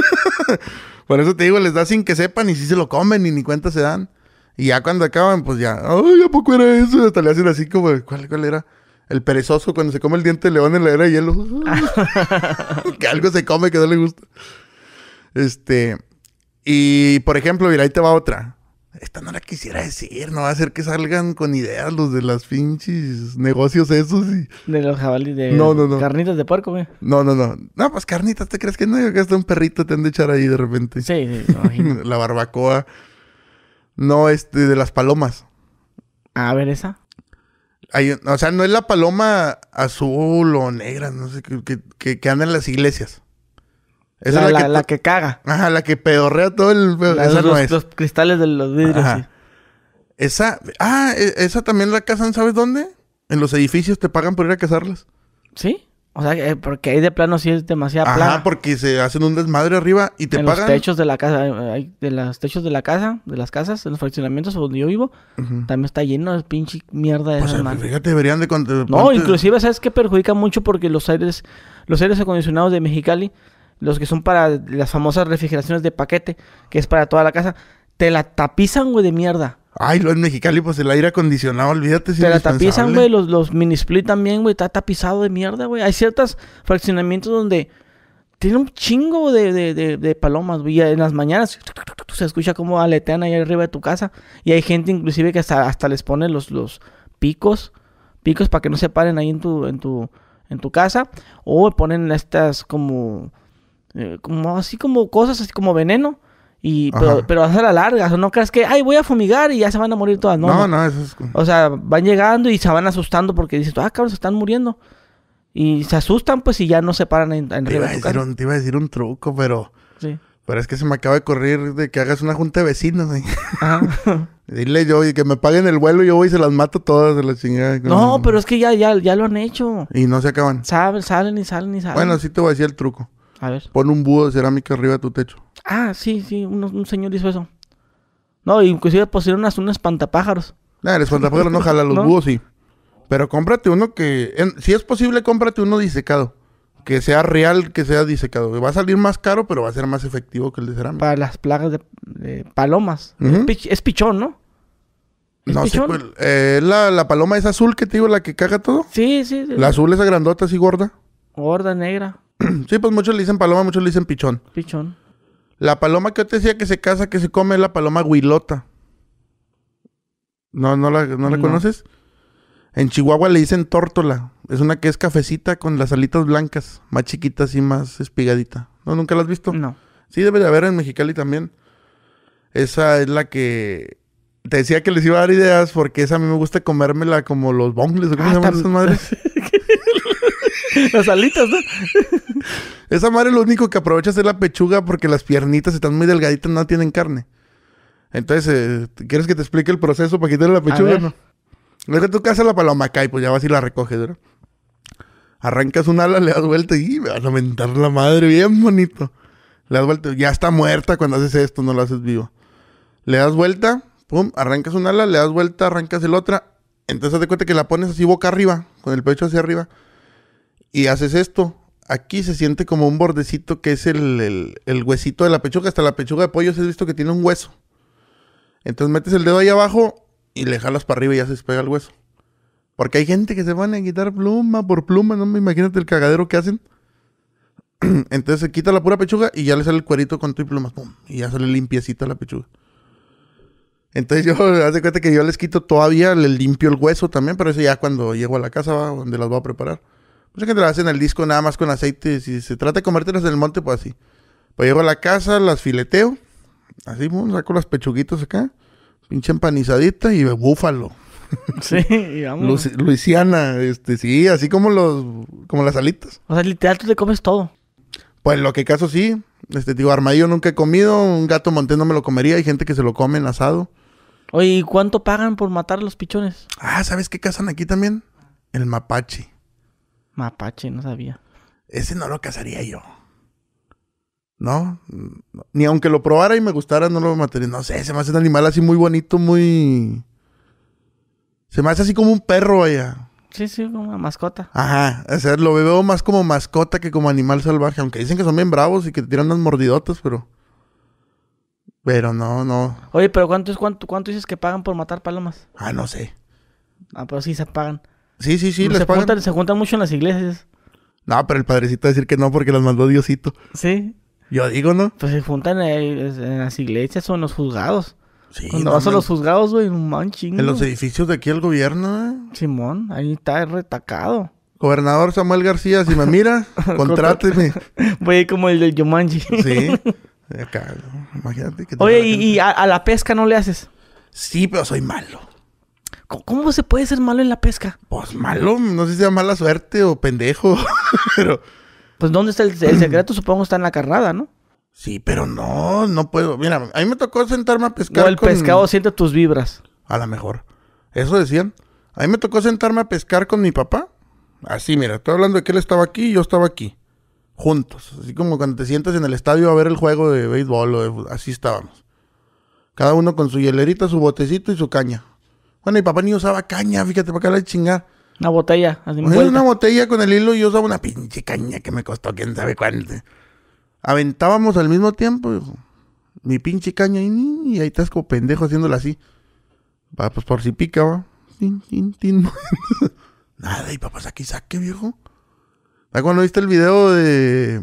Por eso te digo, les da sin que sepan y si se lo comen y ni cuenta se dan. Y ya cuando acaban, pues ya... Ay, ¿a poco era eso? Hasta le hacen así como... ¿Cuál, cuál era? El perezoso cuando se come el diente de león en la era de hielo. que algo se come que no le gusta. Este... Y, por ejemplo, mira, ahí te va otra. Esta no la quisiera decir, no va a hacer que salgan con ideas los de las pinches negocios esos y... De los jabalíes, de No, no, no. carnitas de puerco, güey. No, no, no. No, pues carnitas, ¿te crees que no? Que hasta un perrito te han de echar ahí de repente. Sí, sí, imagino. la barbacoa. No, este, de las palomas. A ver, esa. Hay, o sea, no es la paloma azul o negra, no sé, que, que, que, anda en las iglesias. Esa la, es la, la- que... la que caga. Ajá, la que pedorrea todo el... Esa los, no es. los cristales de los vidrios. Ajá. sí. Esa... Ah, e- esa también la cazan, ¿sabes dónde? En los edificios te pagan por ir a cazarlas. ¿Sí? O sea, que- porque ahí de plano sí es demasiada Ajá, plaga. porque se hacen un desmadre arriba y te en pagan... los techos de la casa, eh, de los techos de la casa, de las casas, en los fraccionamientos donde yo vivo, también está lleno de pinche mierda de Pues, esas madres. fíjate, deberían de... cont- No, ponte- inclusive, ¿sabes qué perjudica mucho? Porque los aires, los aires acondicionados de Mexicali, los que son para las famosas refrigeraciones de paquete, que es para toda la casa, te la tapizan, güey, de mierda. Ay, lo en Mexicali, pues el aire acondicionado, olvídate. es te la tapizan, güey, los, los mini split también, güey, está tapizado de mierda, güey. Hay ciertos fraccionamientos donde tiene un chingo de, de, de, de palomas, güey. En las mañanas se escucha como aletean ahí arriba de tu casa. Y hay gente inclusive que hasta, hasta les pone los, los picos, picos para que no se paren ahí en tu, en tu, en tu casa. O ponen estas como, eh, como así como cosas, así como veneno. Y, pero, pero a la larga, o no creas que, ay, voy a fumigar y ya se van a morir todas. No, No, no. eso es... O sea, van llegando y se van asustando porque dices, ah, cabrón, se están muriendo. Y se asustan, pues, y ya no se paran en, en Te iba, de decir un, te iba a decir un truco, pero... Sí. Pero es que se me acaba de correr de que hagas una junta de vecinos. Ajá. Dile yo, y que me paguen el vuelo y yo voy y se las mato todas de la chingada. no, pero es que ya, ya, ya lo han hecho. Y no se acaban. Saben, salen y salen y salen. Bueno, sí te voy a decir el truco. A ver. Pon un búho de cerámica arriba de tu techo. Ah, sí, sí, un, un señor hizo eso. No, inclusive pusieron unas, un espantapájaros. Nah, el espantapájaros no jala, los ¿No? búhos sí. Pero cómprate uno que, en- si es posible, cómprate uno disecado. Que sea real, que sea disecado. Va a salir más caro, pero va a ser más efectivo que el de cerámica. Para las plagas de, de palomas. Es, pich- es pichón, ¿no? ¿Es No sé, pichón? cuál- eh, la, la paloma es azul que te digo, la que caga todo. Sí, sí. sí. La azul esa grandota así gorda. Gorda, negra. sí, pues muchos le dicen paloma, muchos le dicen pichón. Pichón. La paloma que yo te decía que se casa, que se come, es la paloma huilota. ¿No, no la, no la No. conoces? En Chihuahua le dicen tórtola. Es una que es cafecita con las alitas blancas. Más chiquita, así más espigadita. ¿No? ¿Nunca la has visto? No. Sí, debe de haber en Mexicali también. Esa es la que... Te decía que les iba a dar ideas porque esa a mí me gusta comérmela como los bongles. ¿o ¿Cómo Ah, se llaman esas madres? Las alitas, ¿no? Esa madre lo único que aprovecha es la pechuga porque las piernitas están muy delgaditas, no tienen carne. Entonces, eh, ¿quieres que te explique el proceso para quitarle la pechuga? No. Luego tú cazas la paloma acá y pues ya vas y la recoges, ¿verdad? Arrancas un ala, le das vuelta y me vas a mentar la madre bien bonito. Le das vuelta, ya está muerta cuando haces esto, no lo haces vivo. Le das vuelta, pum, arrancas un ala, le das vuelta, arrancas el otra. Entonces haz de cuenta que la pones así boca arriba, con el pecho hacia arriba. Y haces esto. Aquí se siente como un bordecito que es el, el- huesito de la pechuga. Hasta la pechuga de pollo se has visto que tiene un hueso. Entonces metes el dedo ahí abajo y le jalas para arriba y ya se despega el hueso. Porque hay gente que se van a quitar pluma por pluma, no me imagínate el cagadero que hacen. Entonces se quita la pura pechuga y ya le sale el cuerito con tu y plumas. pum, y ya sale limpiecita la pechuga. Entonces yo, haz de cuenta que yo les quito todavía, le limpio el hueso también, pero eso ya cuando llego a la casa, va, donde las voy a preparar. Mucha gente las hace en el disco nada más con aceite. Si se trata de comértelas en el monte, pues así. Pues llego a la casa, las fileteo. Así, saco las pechuguitas acá. Pinche empanizadita y búfalo. Sí, y vamos. Luisi- Luisiana, este, sí, así como los, como las alitas. O sea, literal, tú te comes todo. Pues lo que caso sí. Este, digo, armadillo nunca he comido. Un gato montés no me lo comería. Hay gente que se lo come en asado. Oye, ¿y cuánto pagan por matar a los pichones? Ah, ¿sabes qué cazan aquí también? El mapache. Mapache, no sabía. Ese no lo cazaría yo. No, ni aunque lo probara y me gustara, no lo mataría. No sé, se me hace un animal así muy bonito, muy. Se me hace así como un perro, vaya. Sí, sí, como una mascota. Ajá, o sea, lo veo más como mascota que como animal salvaje. Aunque dicen que son bien bravos y que te tiran unas mordidotas, pero. Pero no, no. Oye, pero ¿cuánto es cuánto, cuánto dices que pagan por matar palomas? Ah, no sé. Ah, pero sí se pagan. Sí, sí, sí, se, les pagan. juntan, se juntan mucho en las iglesias. No, pero el padrecito va a decir que no porque las mandó Diosito. Sí. Yo digo, ¿no? Pues se juntan eh, en las iglesias o en los juzgados. Sí, Cuando no vas a los juzgados, güey, un chingo. En los edificios de aquí el gobierno, ¿eh? Simón, ahí está retacado. Gobernador Samuel García, si me mira, contráteme. Voy como el del Yumanji. Sí. Acá, imagínate que te Oye, ¿y, gente- y a, a la pesca no le haces? Sí, pero soy malo. ¿Cómo, se puede ser malo en la pesca? Pues malo, no sé si sea mala suerte o pendejo. pero Pues ¿dónde está el, el secreto? Supongo está en la carnada, ¿no? sí, pero no, no puedo. Mira, a mí me tocó sentarme a pescar. O el con- pescado siente tus vibras. A lo mejor. Eso decían. A mí me tocó sentarme a pescar con mi papá. Así, mira, estoy hablando de que él estaba aquí y yo estaba aquí. Juntos. Así como cuando te sientas en el estadio a ver el juego de béisbol o de Así estábamos. Cada uno con su hielerita, su botecito y su caña. Bueno, mi papá ni usaba caña, fíjate, para acá la chingar. Una botella, así envuelta. una botella con el hilo y yo usaba una pinche caña que me costó quién sabe cuánto. Aventábamos al mismo tiempo, hijo. Mi pinche caña y, ahí estás como pendejo haciéndola así. Va, pues por si pica, va. Tin, tin, tin. Nada, y papá, saque y saque, viejo. ¿Sabes cuando viste el video de.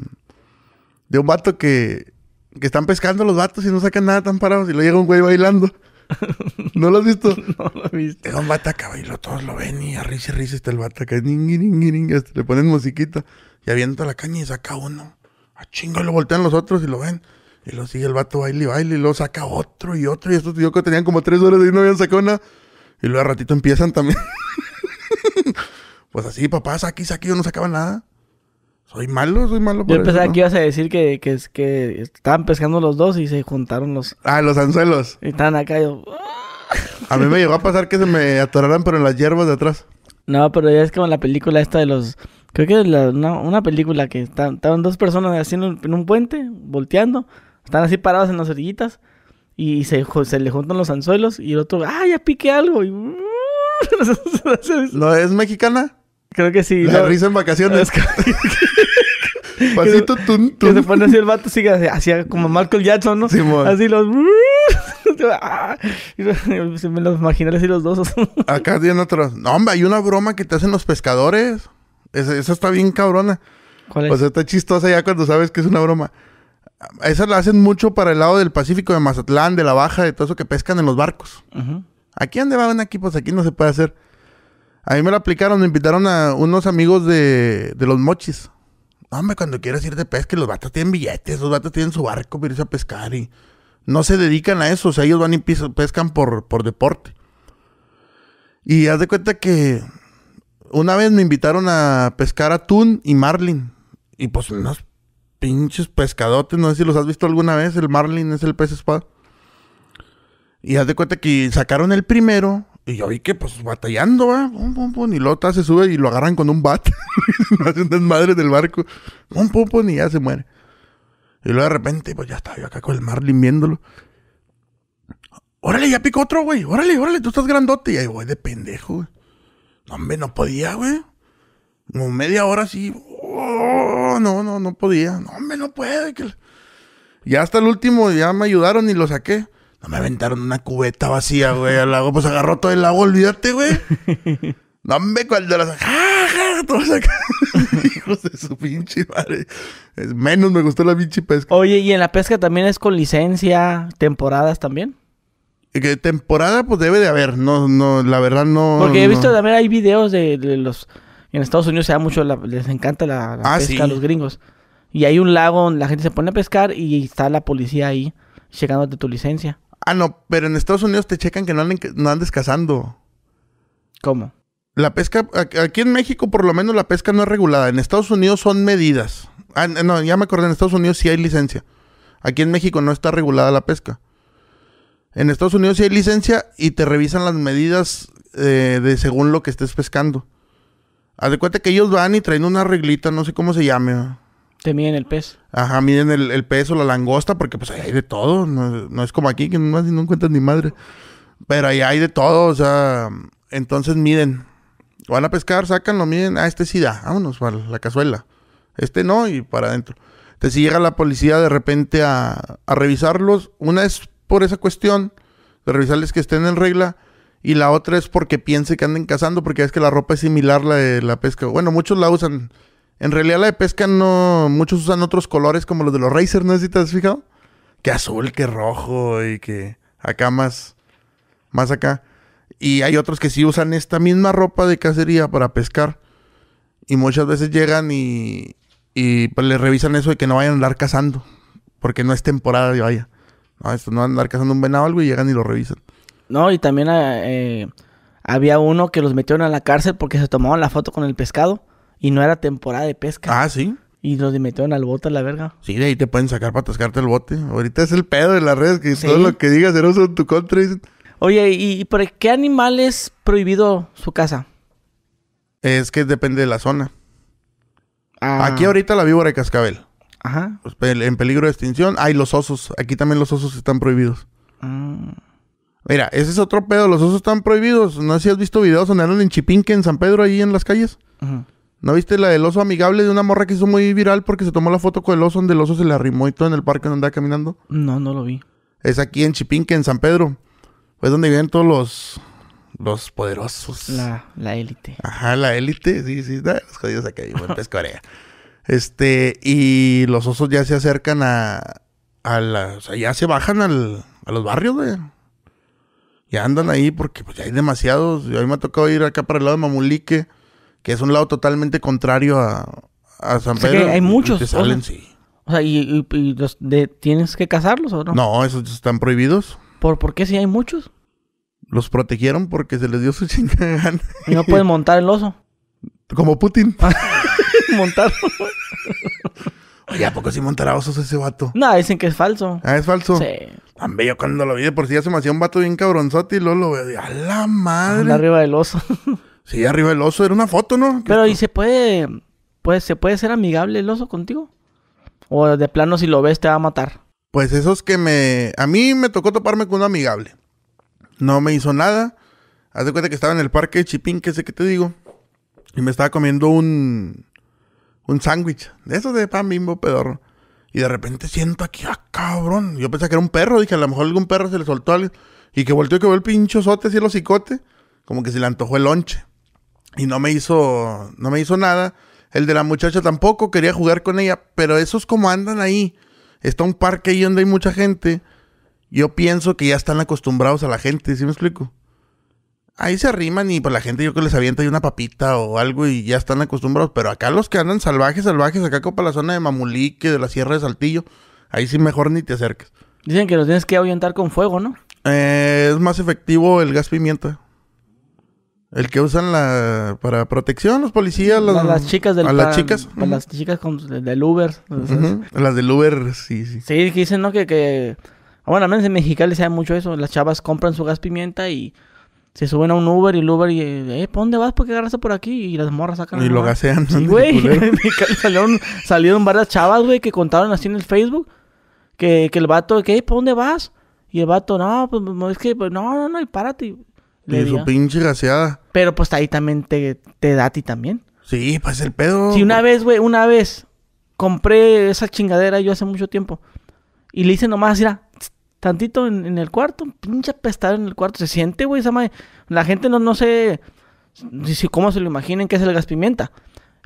de un vato que. que están pescando los vatos y no sacan nada tan parados y luego llega un güey bailando? ¿No lo has visto? No lo viste. Llega un vato acá y lo, todos lo ven y a risa y risa está el vato acá. hasta le ponen musiquita y avienta la caña y saca uno. A chingo lo voltean los otros y lo ven. Y lo sigue el vato baile y baile y luego saca otro y otro. Y estos yo que tenían como tres horas y no habían sacado nada. Y luego a ratito empiezan también. pues así, papá, saque y saque, yo no sacaba nada. Soy malo, soy malo. Yo pensaba ¿no? que ibas a decir que, que, que estaban pescando los dos y se juntaron los... Ah, los anzuelos. Y estaban acá yo... A mí me llegó a pasar que se me atoraran, pero en las hierbas de atrás. No, pero ya es como la película esta de los... Creo que es la- una, una película que están, estaban dos personas haciendo en un puente, volteando. Están así parados en las orillitas. Y se, se le juntan los anzuelos. Y el otro, ¡ah, ya piqué algo! Y, ¿No es mexicana? Creo que sí. La no. risa en vacaciones. Pasito tun, Que se pone así el vato, sigue así, como Michael Jackson, ¿no? Simón. Así los... Lo- Se me los imaginé así los dos. Acá tienen otros. No, hombre, hay una broma que te hacen los pescadores. Esa, esa está bien cabrona. ¿Cuál es? O sea, está chistosa ya cuando sabes que es una broma. Esa la hacen mucho para el lado del Pacífico, de Mazatlán, de la Baja, de todo eso que pescan en los barcos. Ujú. Aquí donde van aquí, pues aquí no se puede hacer. A mí me la aplicaron, me invitaron a unos amigos de, de los mochis. No, hombre, cuando quieras ir de pesca, los vatos tienen billetes, los vatos tienen su barco para irse a pescar y no se dedican a eso. O sea, ellos van y pescan por, por deporte. Y haz de cuenta que una vez me invitaron a pescar atún y marlin. Y pues unos pinches pescadotes, no sé si los has visto alguna vez. El marlin es el pez espada. Y haz de cuenta que sacaron el primero. Y yo vi que, pues, batallando, va. Pum, pum, pum, y luego ta, se sube y lo agarran con un bat. Hace un desmadre del barco. Pum, pum, y ya se muere. Y luego de repente, pues ya estaba yo acá con el Marlin viéndolo. Órale, ya picó otro, güey. Órale, órale, tú estás grandote. Y ahí voy de pendejo, güey. No, hombre, no podía, güey. Como media hora así. Oh, no, no, no podía. No, hombre, no puede. que- Ya hasta el último, ya me ayudaron y lo saqué. No me aventaron una cubeta vacía, güey, al lago. Pues agarró todo el agua, olvídate, güey. No, hombre, cuando las... ¡Ja, Hijos de su pinche madre. Es menos me gustó la pinche pesca. Oye, ¿y en la pesca también es con licencia, temporadas también? Que temporada, pues debe de haber. No, no, la verdad no... Porque he no. visto también hay videos de, de los... En Estados Unidos se da mucho, la- les encanta la, la Ah, pesca sí. a los gringos. Y hay un lago donde la gente se pone a pescar y está la policía ahí checándote tu licencia. Ah, no, pero en Estados Unidos te checan que no, anden, no andes cazando. ¿Cómo? La pesca, aquí en México por lo menos la pesca no es regulada. En Estados Unidos son medidas. Ah, no, ya me acordé, en Estados Unidos sí hay licencia. Aquí en México no está regulada la pesca. En Estados Unidos sí hay licencia y te revisan las medidas eh, de según lo que estés pescando. Haz de cuenta que ellos van y traen una reglita, no sé cómo se llame. ¿no? Te miden el pez. Ajá, miden el, el peso, la langosta, porque pues ahí hay de todo. No, no es como aquí, que nomás no encuentras ni madre. Pero ahí hay de todo, o sea, entonces miden. Van a pescar, sacan, lo miden. Ah, este sí da, vámonos para la cazuela. Este no, y para adentro. Entonces si llega la policía de repente a, a revisarlos, una es por esa cuestión, de revisarles que estén en regla, y la otra es porque piense que anden cazando, porque es que la ropa es similar la de la pesca. Bueno, muchos la usan. En realidad la de pesca no... Muchos usan otros colores como los de los Racer, ¿no si te has fijado? Que azul, que rojo y que acá más... Más acá. Y hay otros que sí usan esta misma ropa de cacería para pescar. Y muchas veces llegan y... Y pues le revisan eso de que no vayan a andar cazando. Porque no es temporada de vaya. No, esto no van a andar cazando un venado o algo y llegan y lo revisan. No, y también eh, había uno que los metieron a la cárcel porque se tomaban la foto con el pescado y no era temporada de pesca. Ah, sí. Y los metieron al bote a la verga. Sí, de ahí te pueden sacar para atascarte el bote. Ahorita es el pedo de las redes que Sí. todo lo que digas uso en tu contra. dicen. Oye, ¿y, y por qué animal es prohibido su casa? Es que depende de la zona. Ah, Aquí ahorita la víbora de cascabel. Ajá. pues, en peligro de extinción. Hay los osos. Aquí también los osos están prohibidos. Mm. Mira, ese es otro pedo. Los osos están prohibidos. No sé si has visto videos donde andan en Chipinque, en San Pedro, ahí en las calles. Ujú. ¿No viste la del oso amigable de una morra que hizo muy viral porque se tomó la foto con el oso donde el oso se le arrimó y todo en el parque donde andaba caminando? No, no lo vi. Es aquí en Chipinque, en San Pedro. Pues donde viven todos los, los poderosos. La, la élite. Ajá, la élite, sí, sí, da, los jodidos acá, y buen pescorea. Este, y los osos ya se acercan a, a la, o sea, ya se bajan al, a los barrios, güey. Ya andan ahí porque pues ya hay demasiados. Y a mí me ha tocado ir acá para el lado de Mamulique, que es un lado totalmente contrario a, a San O sea Pedro. que hay muchos te salen, sí. O sea, ¿y, y- y los de, tienes que cazarlos o no? No, esos están prohibidos. ¿Por, ¿Por qué si hay muchos? Los protegieron porque se les dio su chingada gana. Y no pueden montar el oso. Como Putin. montar. Oye, ¿a poco sí montará osos ese vato? no, dicen que es falso. Ah, es falso. Sí. Hombre, yo cuando lo vi de por sí ya se me hacía un vato bien cabronzote y luego lo veo. y, A la Anda madre. arriba del oso. Sí, arriba el oso. Era una foto, ¿no? Pero ¿y se puede, pues, se puede ser amigable el oso contigo? O de plano si lo ves te va a matar. Pues esos que me... A mí me tocó toparme con un amigable. No me hizo nada. Haz de cuenta que estaba en el parque de Chipín, que sé que te digo. Y me estaba comiendo un. Un sándwich. De esos de pan bimbo pedorro. Y de repente siento aquí, ah, cabrón. Yo pensé que era un perro. Dije, a lo mejor algún perro se le soltó algo. Y que volteó y que vio el pincho sote así el hocicote. Como que se le antojó el lonche. Y no me hizo. No me hizo nada. El de la muchacha tampoco. Quería jugar con ella. Pero esos como andan ahí. Está un parque ahí donde hay mucha gente. Yo pienso que ya están acostumbrados a la gente. ¿Sí me explico? Ahí se arriman y pues la gente yo que les avienta ahí una papita o algo y ya están acostumbrados. Pero acá los que andan salvajes, salvajes, acá como para la zona de Mamulique, de la Sierra de Saltillo, ahí sí mejor ni te acerques. Dicen que los tienes que ahuyentar con fuego, ¿no? Eh, es más efectivo el gas pimienta. El que usan la para protección, los policías, las, A las chicas del a las chicas. a las chicas con- del Uber. Las del Uber, sí, sí. Sí, que dicen, ¿no? Que, que... Bueno, al menos en Mexicali se da mucho eso. Las chavas compran su gas pimienta y se suben a un Uber y el Uber y... Eh, ¿pa' dónde vas? ¿Por qué agarraste por aquí? Y las morras sacan... Y lo gasean. Sí, güey. Salieron, salieron varias chavas, güey, que contaron así en el Facebook. Que, que el vato, ¿qué? ¿Para dónde vas? Y el vato, no, pues es que... pues, no, no, no, y párate. Le Y su pinche gaseada. Pero pues ahí también te, te da a ti también. Sí, pues el pedo. Si una vez, güey, una vez compré esa chingadera yo hace mucho tiempo y le hice nomás, mira, tantito en, en el cuarto, un pinche apestado en el cuarto. Se siente, güey, esa madre. La gente no, no sé si, si- cómo se lo imaginen que es el gas pimienta.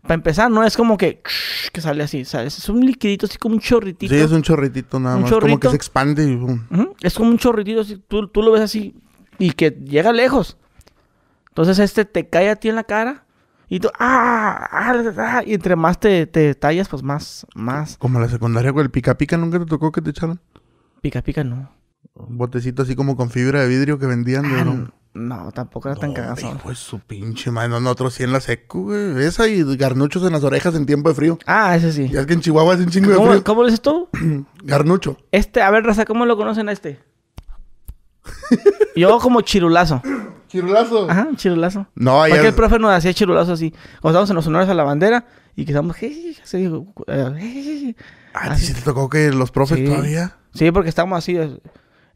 Para empezar, no es como que, que sale así, ¿sabes? Es un liquidito así como un chorritito. Sí, es un chorritito nada Un más. Como que se expande y Es como un chorritito, así, tú, tú lo ves así y que llega lejos. Entonces este te cae a ti en la cara y tú, ¡ah! ah, ah", y entre más te, te tallas, pues más, más Como la secundaria, güey. El pica pica nunca te tocó que te echaran. pica pica, no. Un botecito así como con fibra de vidrio que vendían. de- Ah, no, no, tampoco era tan cagazón. Pues su pinche madre. No, nosotros sí en la secu, güey. Esa y garnuchos en las orejas en tiempo de frío. Ah, ese sí. Ya es que en Chihuahua hace un chingo de ¿Cómo, frío. ¿Cómo le dices tú? Garnucho. Este, a ver, Raza, ¿cómo lo conocen a este? Yo como chirulazo. Chirulazo. Ajá, chirulazo. No. Porque el profe nos hacía chirulazo así. Cuando estábamos en los honores a la bandera y que estábamos... así, eh, Ah, ¿a ti sí te tocó que los profes Sí. todavía? Sí, porque estamos así,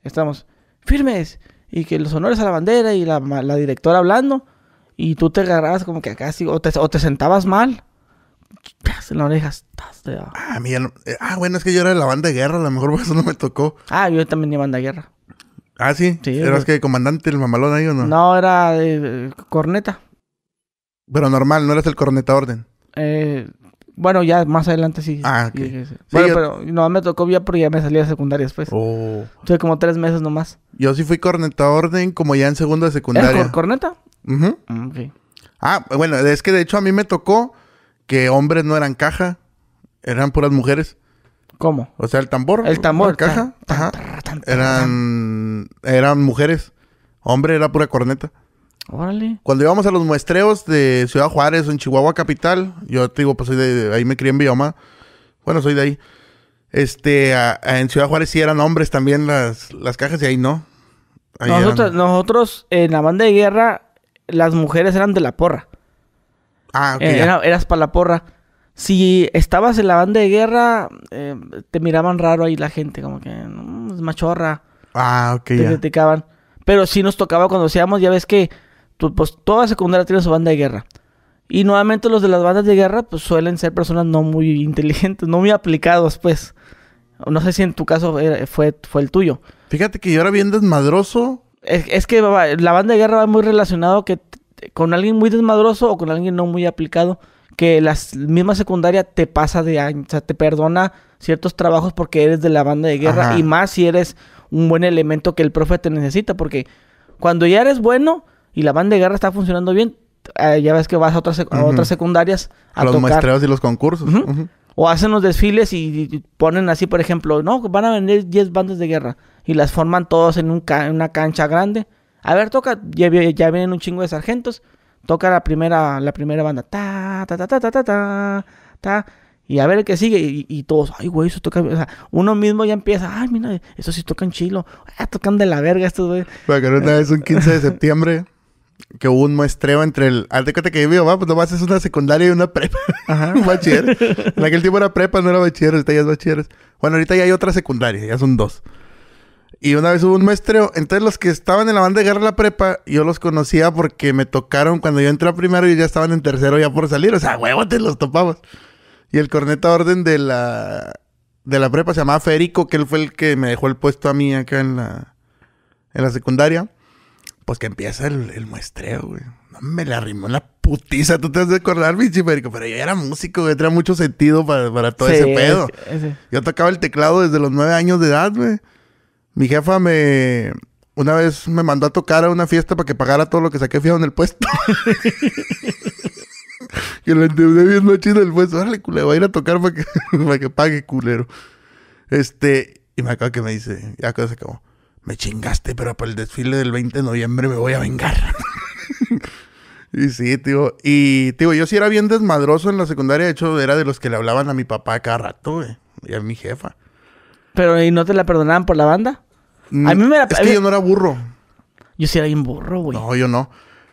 estamos firmes y que los honores a la bandera y la, la directora hablando y tú te agarrabas como que acá así o te, o te sentabas mal. En las orejas. Ah, a mí ya no- eh, ah, bueno, es que yo era de la banda de guerra. A lo mejor por eso no me tocó. Ah, yo también iba a banda de guerra. Ah, sí. Sí, ¿Eras que comandante del mamalón ahí o no? No, era eh, corneta. Pero normal, no eras el corneta orden. Eh, bueno, ya más adelante sí. Ah, ok. sí, sí. Sí, Bueno, yo- pero no me tocó ya porque ya me salía de secundaria después. Oh. Tuve como tres meses nomás. Yo sí fui corneta orden como ya en segundo de ¿Eres secundaria. cor- corneta? Ok. Ah, bueno, es que de hecho a mí me tocó que hombres no eran caja, eran puras mujeres. ¿Cómo? O sea, el tambor. El tambor. la caja, ajá, eran, eran mujeres. Hombre era pura corneta. Órale. Cuando íbamos a los muestreos de Ciudad Juárez o en Chihuahua Capital, yo te digo, pues soy de ahí me crié en Bioma. Bueno, soy de ahí. Este, a- a- en Ciudad Juárez sí eran hombres también las, las cajas y ahí no. Ahí Nosotros, eran- nosotros en la banda de guerra, las mujeres eran de la porra. Ah, ok, Eh, era- eras para la porra. Si estabas en la banda de guerra, eh, te miraban raro ahí la gente, como que "Mm, es machorra, Ah, ok, te ya. criticaban. Pero sí nos tocaba cuando hacíamos, ya ves que tú, pues, toda secundaria tiene su banda de guerra. Y nuevamente los de las bandas de guerra, pues suelen ser personas no muy inteligentes, no muy aplicados, pues. No sé si en tu caso fue, fue el tuyo. Fíjate que yo era bien desmadroso. Es, es que la banda de guerra va muy relacionado que con alguien muy desmadroso o con alguien no muy aplicado. Que la misma secundaria te pasa de año, o sea, te perdona ciertos trabajos porque eres de la banda de guerra Ajá. y más si eres un buen elemento que el profe te necesita. Porque cuando ya eres bueno y la banda de guerra está funcionando bien, eh, ya ves que vas a otras, sec- a otras secundarias a, A los tocar. y los concursos. O hacen los desfiles y, y ponen así, por ejemplo, no, van a vender 10 bandas de guerra y las forman todos en, un ca- en una cancha grande. A ver, toca, ya, ya vienen un chingo de sargentos, toca la primera, la primera banda, ta, ta, ta, ta, ta, ta, ta, ta, y a ver el que sigue, y, y todos, ay, güey, eso toca, o sea, uno mismo ya empieza, ay, mira, eso sí tocan chilo, ah, tocan de la verga estos, güey. Me acuerdo una vez un 15 de septiembre que hubo un muestreo entre el. Hazte cuenta que yo vivo, va, pues nomás es una secundaria y una prepa. Ajá. un bachiller. En aquel tiempo era prepa, no era bachiller, ahorita ya es bachiller. Bueno, ahorita ya hay otra secundaria, ya son dos. Y una vez hubo un muestreo. Entonces los que estaban en la banda de guerra de la prepa, yo los conocía porque me tocaron cuando yo entré a primero y ya estaban en tercero ya por salir. O sea, huevo, te los topabas. Y el corneta orden de la, de la prepa se llamaba Federico, que él fue el que me dejó el puesto a mí acá en la, en la secundaria. Pues que empieza el, el muestreo, güey. No, me la arrimó la putiza. Tú te has de acordar, pinche Federico. Pero yo era músico, güey. Tenía mucho sentido para, para todo ese pedo. ese- Yo tocaba el teclado desde los nueve años de edad, güey. Mi jefa me... Una vez me mandó a tocar a una fiesta para que pagara todo lo que saqué fiado en el puesto. que lo endeudé bien machino el puesto. Órale, culero, voy a ir a tocar para que, para que pague, culero. Este... Y me acaba que me dice... Ya cuando se acabó. Me chingaste, pero para el desfile del 20 de noviembre me voy a vengar. y sí, tío. Y, tío, yo sí era bien desmadroso en la secundaria. De hecho, era de los que le hablaban a mi papá cada rato, güey. Y a mi jefa. Pero ¿y no te la perdonaban por la banda? A mí me la- Es a que yo no era burro. Yo sí era bien burro, güey. No, yo no.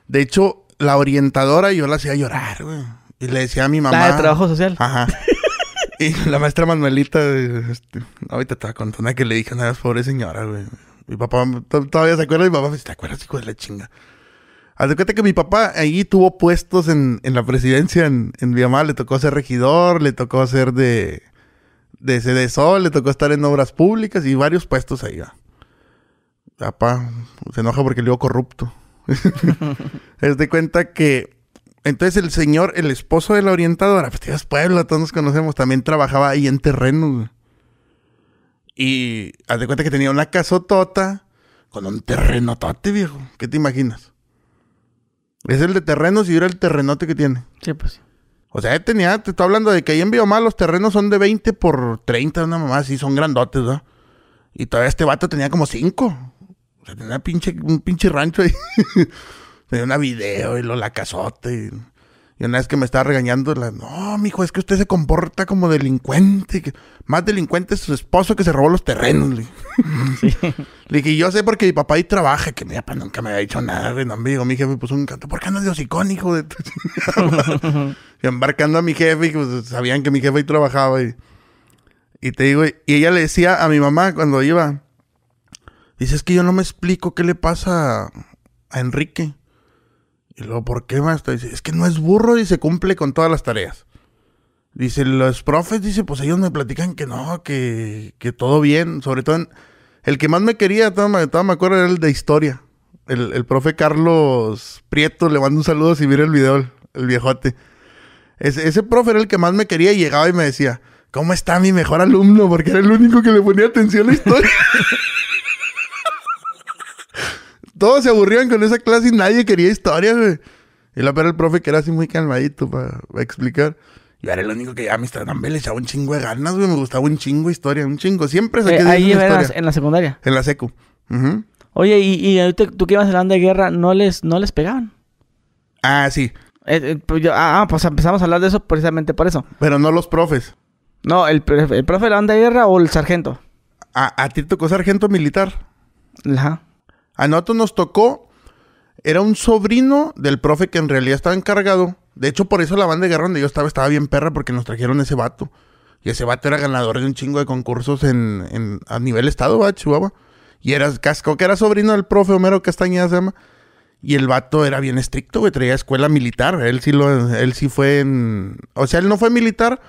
De hecho, la orientadora yo la hacía llorar, güey. Y le decía a mi mamá. La de trabajo social. Ajá. y la maestra Manuelita, este, ahorita te voy a una que le dije una vez, pobre señora, güey. Mi papá to- todavía se acuerda mi papá. me dice, ¿Te acuerdas, hijo de la chinga? Cuenta que mi papá ahí tuvo puestos en, en la presidencia en, en Viamá. Le tocó ser regidor, le tocó ser de, de CDSO, le tocó estar en obras públicas y varios puestos ahí. Papá se enoja porque le digo corrupto. Es de cuenta que entonces el señor, el esposo de la orientadora, pues tío, es pueblo, todos nos conocemos, también trabajaba ahí en terrenos. Y haz de cuenta que tenía una casotota con un terrenotote, viejo. ¿Qué te imaginas? Es el de terrenos y era el terrenote que tiene. Sí, pues. O sea, tenía, te estoy hablando de que ahí en Biomar los terrenos son de 20 por 30, una mamá así, son grandotes, ¿no? Y todavía este vato tenía como 5. O sea, tenía un pinche rancho ahí. tenía una video y lo la casota. Y, y una vez que me estaba regañando, la, no, mijo, es que usted se comporta como delincuente. que más delincuente es su esposo que se robó los terrenos. Le, le dije, yo sé porque mi papá ahí trabaja, que mi papá nunca me había dicho nada, güey. No, dijo, mi jefe me puso un canto. ¿Por qué andas de hocicón, hijo de tu chingada?" Y embarcando a mi jefe, y pues sabían que mi jefe ahí trabajaba. Y, y te digo, y ella le decía a mi mamá cuando iba, dice, es que yo no me explico qué le pasa a Enrique. Y luego, ¿por qué, maestro? Dice, es que no es burro y se cumple con todas las tareas. Dice, los profes, dice, pues ellos me platican que no, que, que todo bien. Sobre todo, en- el que más me quería, todavía me, todavía me acuerdo, era el de historia. El, el profe Carlos Prieto, le mando un saludo si mira el video, el, el viejote. Ese, ese profe era el que más me quería y llegaba y me decía, ¿cómo está mi mejor alumno? Porque era el único que le ponía atención a la historia. Todos se aburrían con esa clase y nadie quería historia, güey. Y la pero el profe que era así muy calmadito para explicar. Yo era el único que ya me estaba dando, le echaba un chingo de ganas, güey. Me gustaba un chingo de historia, un chingo. Siempre saqué Eh, de ahí en la, en la secundaria. En la secu. Ujú. Oye, y, y ahorita tú que ibas hablando de guerra, ¿no les, no les pegaban? Ah, sí. Eh, eh, pues yo- ah, ah, pues empezamos a hablar de eso precisamente por eso. Pero no los profes. No, el, el profe de la banda de guerra o el sargento. A, a ti tocó sargento militar. Ajá. A nos tocó. Era un sobrino del profe que en realidad estaba encargado. De hecho, por eso la banda de guerra donde yo estaba estaba bien perra porque nos trajeron ese vato. Y ese vato era ganador de un chingo de concursos en, en- a nivel estado, va, Chihuahua. Y era casco, que era sobrino del profe Homero Castañeda se llama. Y el vato era bien estricto, güey, traía escuela militar. Él sí lo, él sí fue en. O sea, él no fue militar,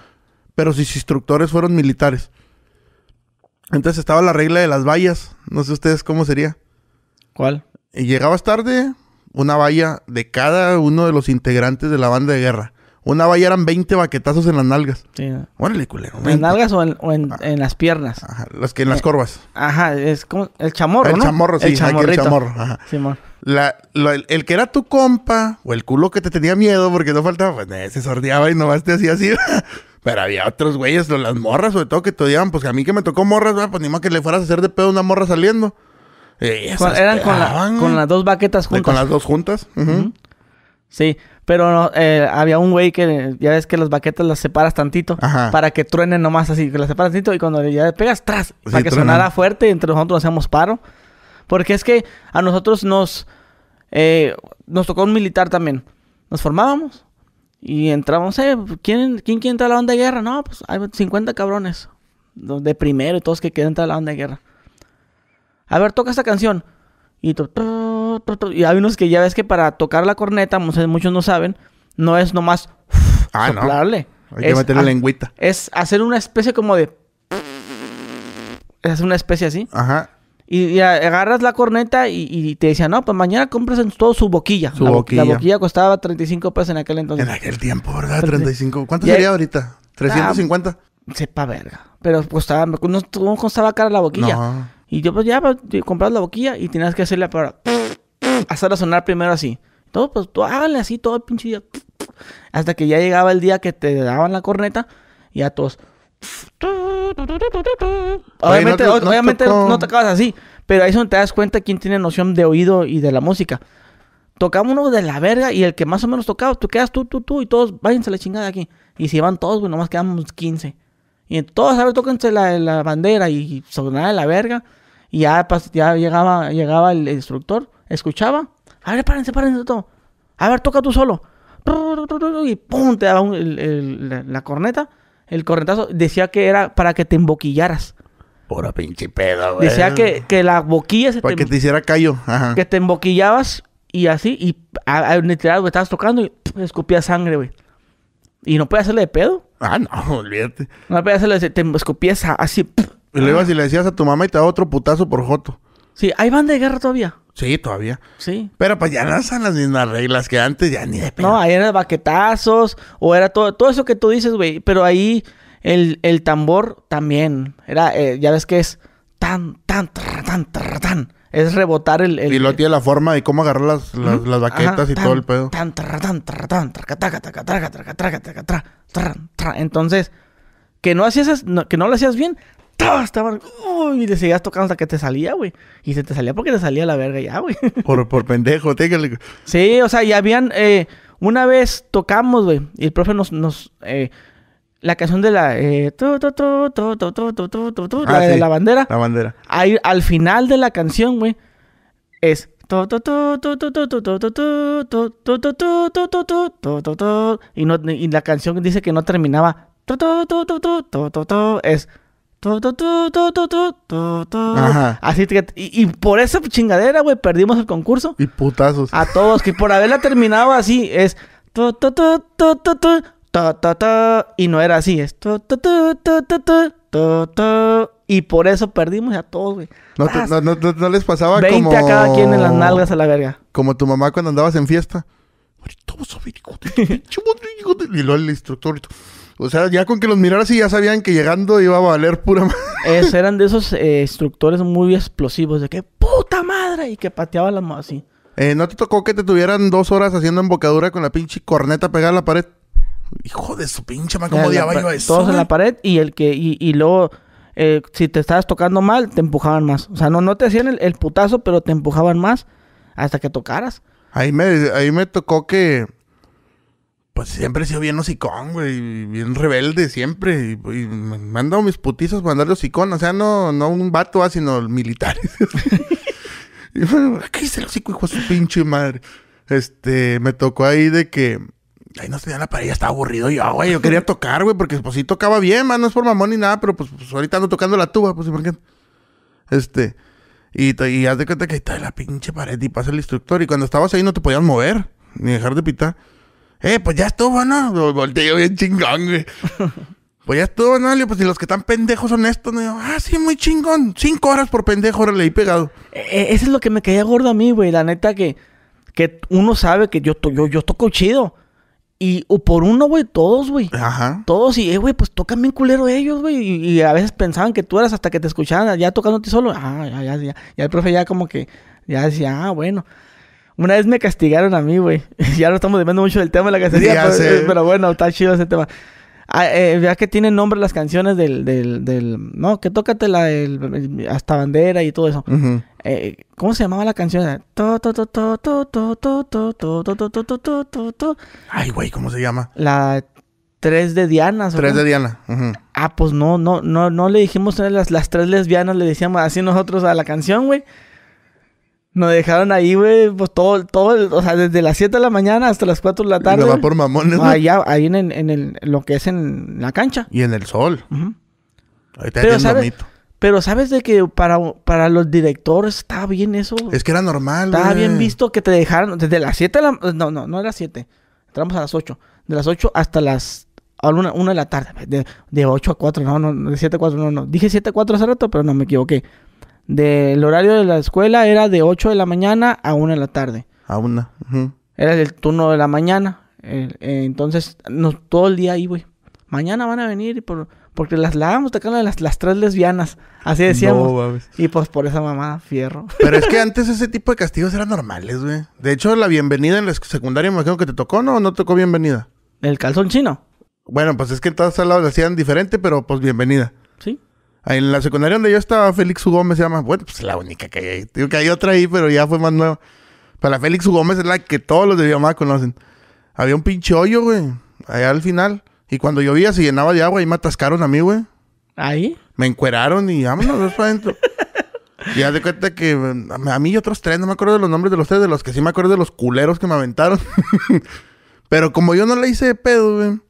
pero sus instructores fueron militares. Entonces estaba la regla de las vallas. No sé ustedes cómo sería. ¿Cuál? Y llegabas tarde, una valla de cada uno de los integrantes de la banda de guerra. Una valla eran 20 baquetazos en las nalgas. Sí. Órale, culero. ¿En 20. nalgas o en, o en, en las piernas? Ajá, los que en las corvas. Ajá, es como el chamorro, el ¿no? chamorro, sí. El el chamorro. Ajá. Simón. La- lo- el, el que era tu compa, o el culo que te tenía miedo porque no faltaba, pues eh, se sordeaba y nomás te hacía así. Pero había otros güeyes, las morras, sobre todo que te odiaban. Pues a mí que me tocó morras, pues ni más que le fueras a hacer de pedo una morra saliendo. Eh, Con- eran con, la- las dos baquetas juntas. Con las dos juntas. Sí, pero no, eh, había un güey que ya ves que las baquetas las separas tantito Ajá. para que truenen nomás así, que las separas tantito y cuando ya pegas tras, para que truenan. sonara fuerte y entre nosotros hacíamos paro. Porque es que a nosotros nos eh, nos tocó un militar también. Nos formábamos y entramos, eh, ¿quién, ¿quién quiere entrar a la banda de guerra? No, pues hay 50 cabrones de primero y todos que quieren entrar a la banda de guerra. A ver, toca esta canción. Y, y hay unos que ya ves que para tocar la corneta, muchos no saben, no es nomás Ah, no. soplarle. Hay que Es meterle ha- lengüita. Es hacer una especie como de... Es una especie así. Ajá. Y, y agarras la corneta y, y te decían, no, pues mañana compras en todo su boquilla. Su la, bo- boquilla. La boquilla costaba 35 pesos en aquel entonces. En aquel tiempo, ¿verdad? Treinta- 35. ¿Cuánto sería ahorita? ¿350? Sepa verga. Pero costaba, no, no costaba cara la boquilla. No. Y yo pues ya pues, compras la boquilla y tenías que hacerle para hacerla sonar primero así. Todo, pues tú háganle así todo el pinche día. Hasta que ya llegaba el día que te daban la corneta y a todos. Obviamente, no te- no obviamente tocó- no tocabas así, pero ahí es donde te das cuenta quién tiene noción de oído y de la música. Tocaba uno de la verga y el que más o menos tocaba, tú quedas tú, tú, tú y todos, váyanse a la chingada de aquí. Y se iban todos, güey, nomás quedamos 15. Y todos, a ver, tóquense la, la bandera y sonaba de la verga. Y ya, pas- ya llegaba, llegaba el instructor, escuchaba. A ver, párense, párense todo. A ver, toca tú solo. Y pum, te daba un- el- el- la, la corneta. El cornetazo decía que era para que te emboquillaras. Pura pinche pedo, güey. Decía que, que la boquilla se Para te, que te hiciera callo. Ajá. que te emboquillabas y así. Y a, a- literal, güey, estabas tocando y escupía sangre, güey. Y no podía hacerle de pedo. Ah, no, olvídate. No podía hacerle de... Te escupías así. Y luego si le decías a tu mamá y te daba otro putazo por joto. Sí, hay banda de guerra todavía. Sí, todavía. Sí. Pero pues ya no son las mismas reglas que antes, ya ni de pedo. No, ahí eran baquetazos, o era todo, todo eso que tú dices, güey. Pero ahí el, el tambor también. Era, eh, ya ves que es tan, tan, tan, tra, tan. Es rebotar el. el y luego tiene la forma de cómo agarrar las, las, las baquetas Ajá, y tan, todo el pedo. Entonces, que no hacías, no- que no lo hacías bien, ¡ta! estaban, uy, y le seguías tocando hasta que te salía, güey. Y se te salía porque te salía la verga ya, güey. Por, por pendejo. téngale. Sí, o sea, y habían. eh, una vez tocamos, güey. Y el profe nos. nos eh, la canción de la. De la bandera. La bandera. Ahí, al final de la canción, güey, es. Y, no, y la canción dice que no terminaba. Es. Así y, por esa chingadera, güey, perdimos el concurso. Y putazos. A todos, que por haberla terminado así es y no era así, es y por eso perdimos a todos, güey. No, les pasaba 20 como... 20 a cada quien en las nalgas a la verga. Como tu mamá cuando andabas en fiesta. y luego el instructor... O sea, ya con que los miraras y ya sabían que llegando iba a valer pura madre. Es, eran de esos eh, instructores muy explosivos, de que puta madre, y que pateaba las manos así. Eh, ¿No te tocó que te tuvieran dos horas haciendo embocadura con la pinche corneta pegada a la pared? Hijo de su pinche madre, ¿cómo odiaba yo eso? Todos en la pared y el que, y, y luego, eh, si te estabas tocando mal, te empujaban más. O sea, no, no te hacían el, el putazo, pero te empujaban más hasta que tocaras. Ahí me, ahí me tocó que... Pues siempre he sido bien hocicón, güey. Bien rebelde siempre. Y, y me me han dado mis putizos para andarle hocicón. O sea, no, no un vato, ah, sino militares. y bueno, ¿qué dice el hocico, hijo de su pinche madre? Este, me tocó ahí de que... Ahí no tenía la pared, estaba aburrido yo, güey. Yo quería tocar, güey, porque pues sí tocaba bien, man. No es por mamón ni nada, pero pues, pues, ahorita ando tocando la tuba, pues, ¿y ¿por qué? Este... Y, y haz de cuenta que ahí está la pinche pared y pasa el instructor. Y cuando estabas ahí no te podías mover, ni dejar de pitar. Eh, pues ya estuvo, ¿no? Yo bien chingón, güey. pues ya estuvo, ¿no? Pues si los que están pendejos son estos, ¿no? Ah, sí, muy chingón. Cinco horas por pendejo, ahora le he pegado. E- Eso es lo que me caía gordo a mí, güey. La neta que, que uno sabe que yo toco chido. Y o por uno, güey, todos, güey. Ajá. Todos y, eh, güey, pues tocan bien culero ellos, güey. Y, y a veces pensaban que tú eras hasta que te escuchaban ya ti solo. Ah, ya, ya, ya. Ya el profe ya como que, ya decía, ah, bueno. Una vez me castigaron a mí, güey. ya no estamos debiendo mucho del tema de la cacería, pero, sé. pero bueno, está chido ese tema. Ah, eh, ya que tienen nombre las canciones del, del, del, no, que tócate la del, hasta bandera y todo eso. Ujú. ¿Cómo se llamaba la canción? Ay, güey, ¿cómo se llama? La 3 de Diana. Tres de Diana. Ah, pues no, no, no, no le dijimos las, las tres lesbianas, le decíamos así nosotros a la canción, güey. Nos dejaron ahí, güey, pues todo, todo, o sea, desde las 7 de la mañana hasta las 4 de la tarde. Y va por mamones. Allá, ahí en, en, el, lo que es en la cancha. Y en el sol. Uh -huh. Ahí está Pero, ¿sabes? Pero sabes de que para, para los directores estaba bien eso. Es que era normal, Estaba güey. bien visto que te dejaran desde las 7 de la... No, no, no era 7. Entramos a las 8. De las 8 hasta las... A una, una de la tarde. De, de 8 a 4. No, no, de 7 a 4. No, no. Dije 7 a 4 hace rato, pero no me equivoqué. Del horario de la escuela era de 8 de la mañana a 1 de la tarde. A una. ujú. Era el turno de la mañana. Eh, eh, entonces, no, todo el día ahí, güey. Mañana van a venir por, porque las la vamos tocando las, las tres lesbianas. Así decíamos. No, mames. y pues por esa mamá, fierro. Pero es que antes ese tipo de castigos eran normales, güey. De hecho, la bienvenida en la secundaria me imagino que te tocó, ¿no? ¿O ¿No tocó bienvenida? El calzón chino. Bueno, pues es que en todos lados lo hacían diferente, pero pues bienvenida. Sí. Ahí En la secundaria donde yo estaba, Félix U. Gómez se llama. Bueno, pues la única que hay. Digo que hay otra ahí, pero ya fue más nueva. Pero la Félix U. Gómez es la que todos los de mi mamá conocen. Había un pinche hoyo, güey. Allá al final. Y cuando llovía se llenaba de agua y me atascaron a mí, güey. Ahí. Me encueraron y vámonos para adentro. Y haz de cuenta que mm, a mí y otros tres, no me acuerdo de los nombres de los tres, de los que sí me acuerdo de los culeros que me aventaron. Pero como yo no le hice de pedo, güey.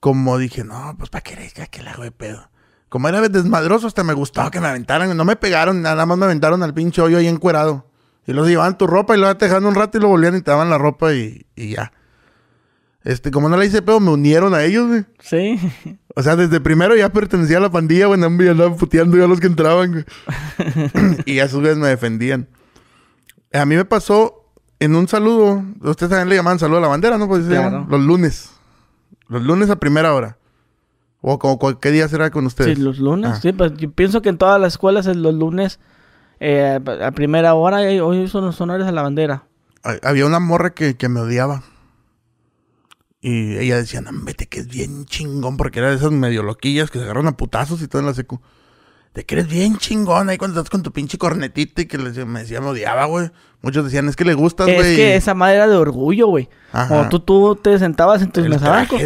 Como dije, no, pues para qué le, que le hago de pedo. Como era desmadroso, hasta me gustaba que me aventaran. No me pegaron, nada más me aventaron al pinche hoyo ahí encuerado. Y los llevaban tu ropa y lo iban dejando un rato y lo volvían y te daban la ropa y, y ya. Este, como no le hice pedo, me unieron a ellos, güey. Sí. O sea, desde primero ya pertenecía a la pandilla, güey. Andaba andaba puteando yo a los que entraban, güey. y a sus veces me defendían. A mí me pasó en un saludo. Ustedes también le llamaban saludo a la bandera, ¿no? Pues Claro. Los lunes. Los lunes a primera hora. O como cualquier día será con ustedes. Sí, los lunes. Ah. Sí, pues yo pienso que en todas las escuelas es los lunes eh, a primera hora hoy son los honores a la bandera. Ha- Había una morra que, que me odiaba. Y ella decía, no, vete que es bien chingón, porque era de esas medio loquillas que se agarraron a putazos y todo en la secu. De que eres bien chingón ahí cuando estás con tu pinche cornetita y que les- me decía, me odiaba, güey. Muchos decían, es que le gustas, güey. Es que esa madre era de orgullo, güey. Ajá. Cuando tú, tú te sentabas en tus mesabancos,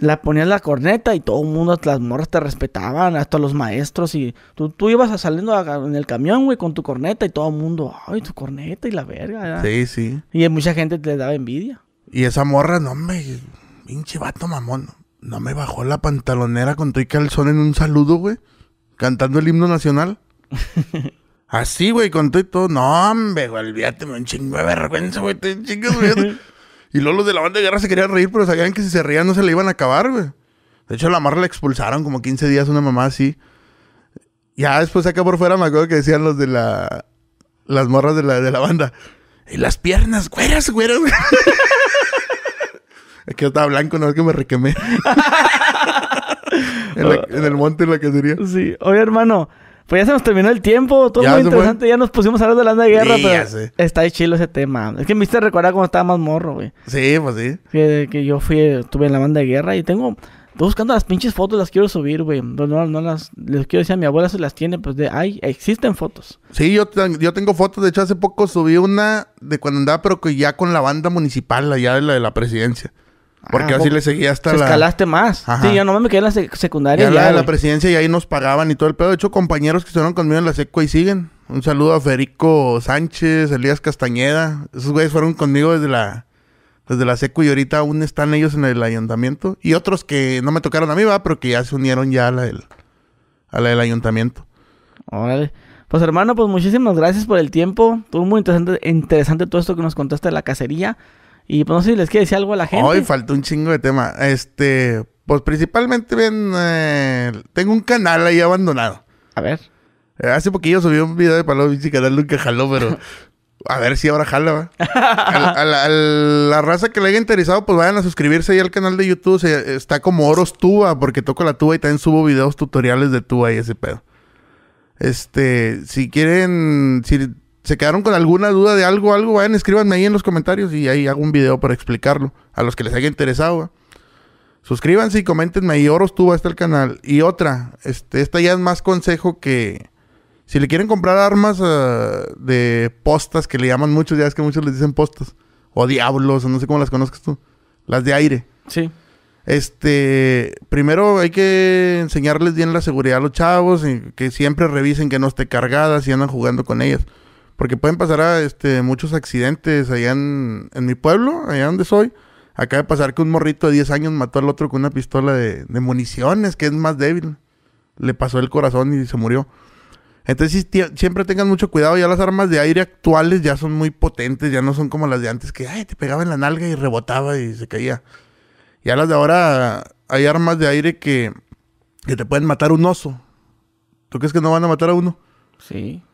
la ponías la corneta y todo el mundo, las morras te respetaban, hasta los maestros. Y tú, tú ibas a- saliendo a- en el camión, güey, con tu corneta y todo el mundo, ay, tu corneta y la verga. ¿verdad? Sí, sí. Y mucha gente te daba envidia. Y esa morra, no me... Pinche vato mamón. No me bajó la pantalonera con todo y calzón en un saludo, güey. Cantando el himno nacional. Así, güey, con todo y todo. No, hombre, güey, olvídate, me un chingo de vergüenza, güey. Te chingas, güey. y luego los de la banda de guerra se querían reír, pero sabían que si se reían no se le iban a acabar, güey. De hecho, a la morra la expulsaron como 15 días, una mamá así. Ya después acá por fuera me acuerdo que decían los de la... Las morras de la, de la banda. Y las piernas, güeras, güeras, güeras. Es que yo estaba blanco, no es que me requemé. en, la- en el monte en la cacería. Sí, oye hermano, pues ya se nos terminó el tiempo, todo Ya muy fue. interesante, ya nos pusimos a hablar de la de guerra, Sí, pero está ahí chilo ese tema. Es que me hiciste recordar cuando estaba más morro, güey. Sí, pues sí. Que, que yo fui, estuve en la banda de guerra y tengo, estoy buscando las pinches fotos, las quiero subir, güey. No, no, no las, les quiero decir a mi abuela si las tiene, pues de, ay, existen fotos. Sí, yo, yo tengo fotos. De hecho, hace poco subí una de cuando andaba, pero que ya con la banda municipal, allá de la de la presidencia. Porque Ah, así vos- le seguía hasta la... escalaste más. Ajá. Sí, yo nomás me quedé en la sec- secundaria. Ya la de la presidencia y ahí nos pagaban y todo el pedo. De hecho, compañeros que estuvieron conmigo en la seco y siguen. Un saludo a Federico Sánchez, Elías Castañeda. Esos güeyes fueron conmigo desde la, desde la seco y ahorita aún están ellos en el ayuntamiento. Y otros que no me tocaron a mí, va, pero que ya se unieron ya a la del, a la del ayuntamiento. Órale. Pues hermano, pues muchísimas gracias por el tiempo. Estuvo muy interesante, interesante todo esto que nos contaste de la cacería. Y pues no sé si les quiere decir algo a la gente. Hoy faltó un chingo de tema. Este, pues principalmente, bien, eh, tengo un canal ahí abandonado. A ver. Eh, Hace poquillo subí un video de Palo Bici canal nunca jaló, pero a ver si ahora jala, va. Al- a, la, a la raza que le haya interesado, pues vayan a suscribirse ahí al canal de YouTube. Se- está como Oros Tuba, porque toco la tuba y también subo videos tutoriales de tuba y ese pedo. Este, si quieren, si se quedaron con alguna duda de algo, algo, vayan, escríbanme ahí en los comentarios y ahí hago un video para explicarlo. A los que les haya interesado, va. Suscríbanse y coméntenme ahí. Oros Tuba está el canal. Y otra, este, esta ya es más consejo que si le quieren comprar armas ah, de postas, que le llaman muchos, ya es que muchos les dicen postas, o diablos, o no sé cómo las conozcas tú, las de aire. Sí. Este, primero hay que enseñarles bien la seguridad a los chavos y que siempre revisen que no esté cargada si andan jugando con ellas. Porque pueden pasar este, muchos accidentes allá en, mi pueblo, allá donde soy. Acaba de pasar que un morrito de 10 años mató al otro con una pistola de, de municiones, que es más débil. le pasó el corazón y se murió. Entonces siempre tengan mucho cuidado. Ya las armas de aire actuales ya son muy potentes, ya no son como las de antes que ay, te pegaba en la nalga y rebotaba y se caía. Ya las de ahora hay armas de aire que, que te pueden matar un oso. ¿Tú crees que no van a matar a uno? Sí.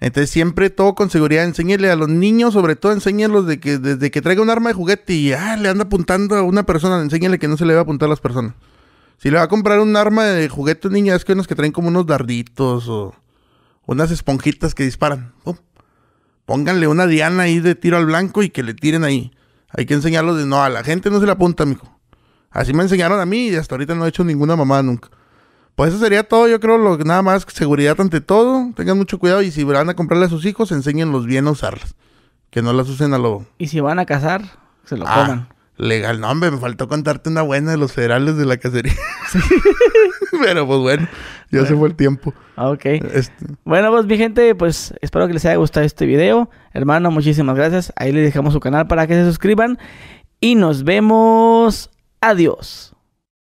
Entonces siempre todo con seguridad, enséñele a los niños, sobre todo enséñelos de que desde que traiga un arma de juguete y ah, le anda apuntando a una persona, enséñele que no se le va a apuntar a las personas. Si le va a comprar un arma de juguete niña, es que unos que traen como unos darditos o unas esponjitas que disparan. Pónganle una diana ahí de tiro al blanco y que le tiren ahí. Hay que enseñarlos de no, a la gente no se le apunta, mijo. Así me enseñaron a mí y hasta ahorita no he hecho ninguna mamá nunca. Pues eso sería todo, yo creo, lo nada más, seguridad ante todo, tengan mucho cuidado y si van a comprarle a sus hijos, enséñenlos bien a usarlas, que no las usen a lo... Y si van a casar, se lo ah, Legal, no hombre, me faltó contarte una buena de los federales de la cacería. Pero pues bueno, ya se fue el tiempo. Ah, ok. Este. Bueno, pues mi gente, pues espero que les haya gustado este video. Hermano, muchísimas gracias. Ahí les dejamos su canal para que se suscriban. Y nos vemos. Adiós.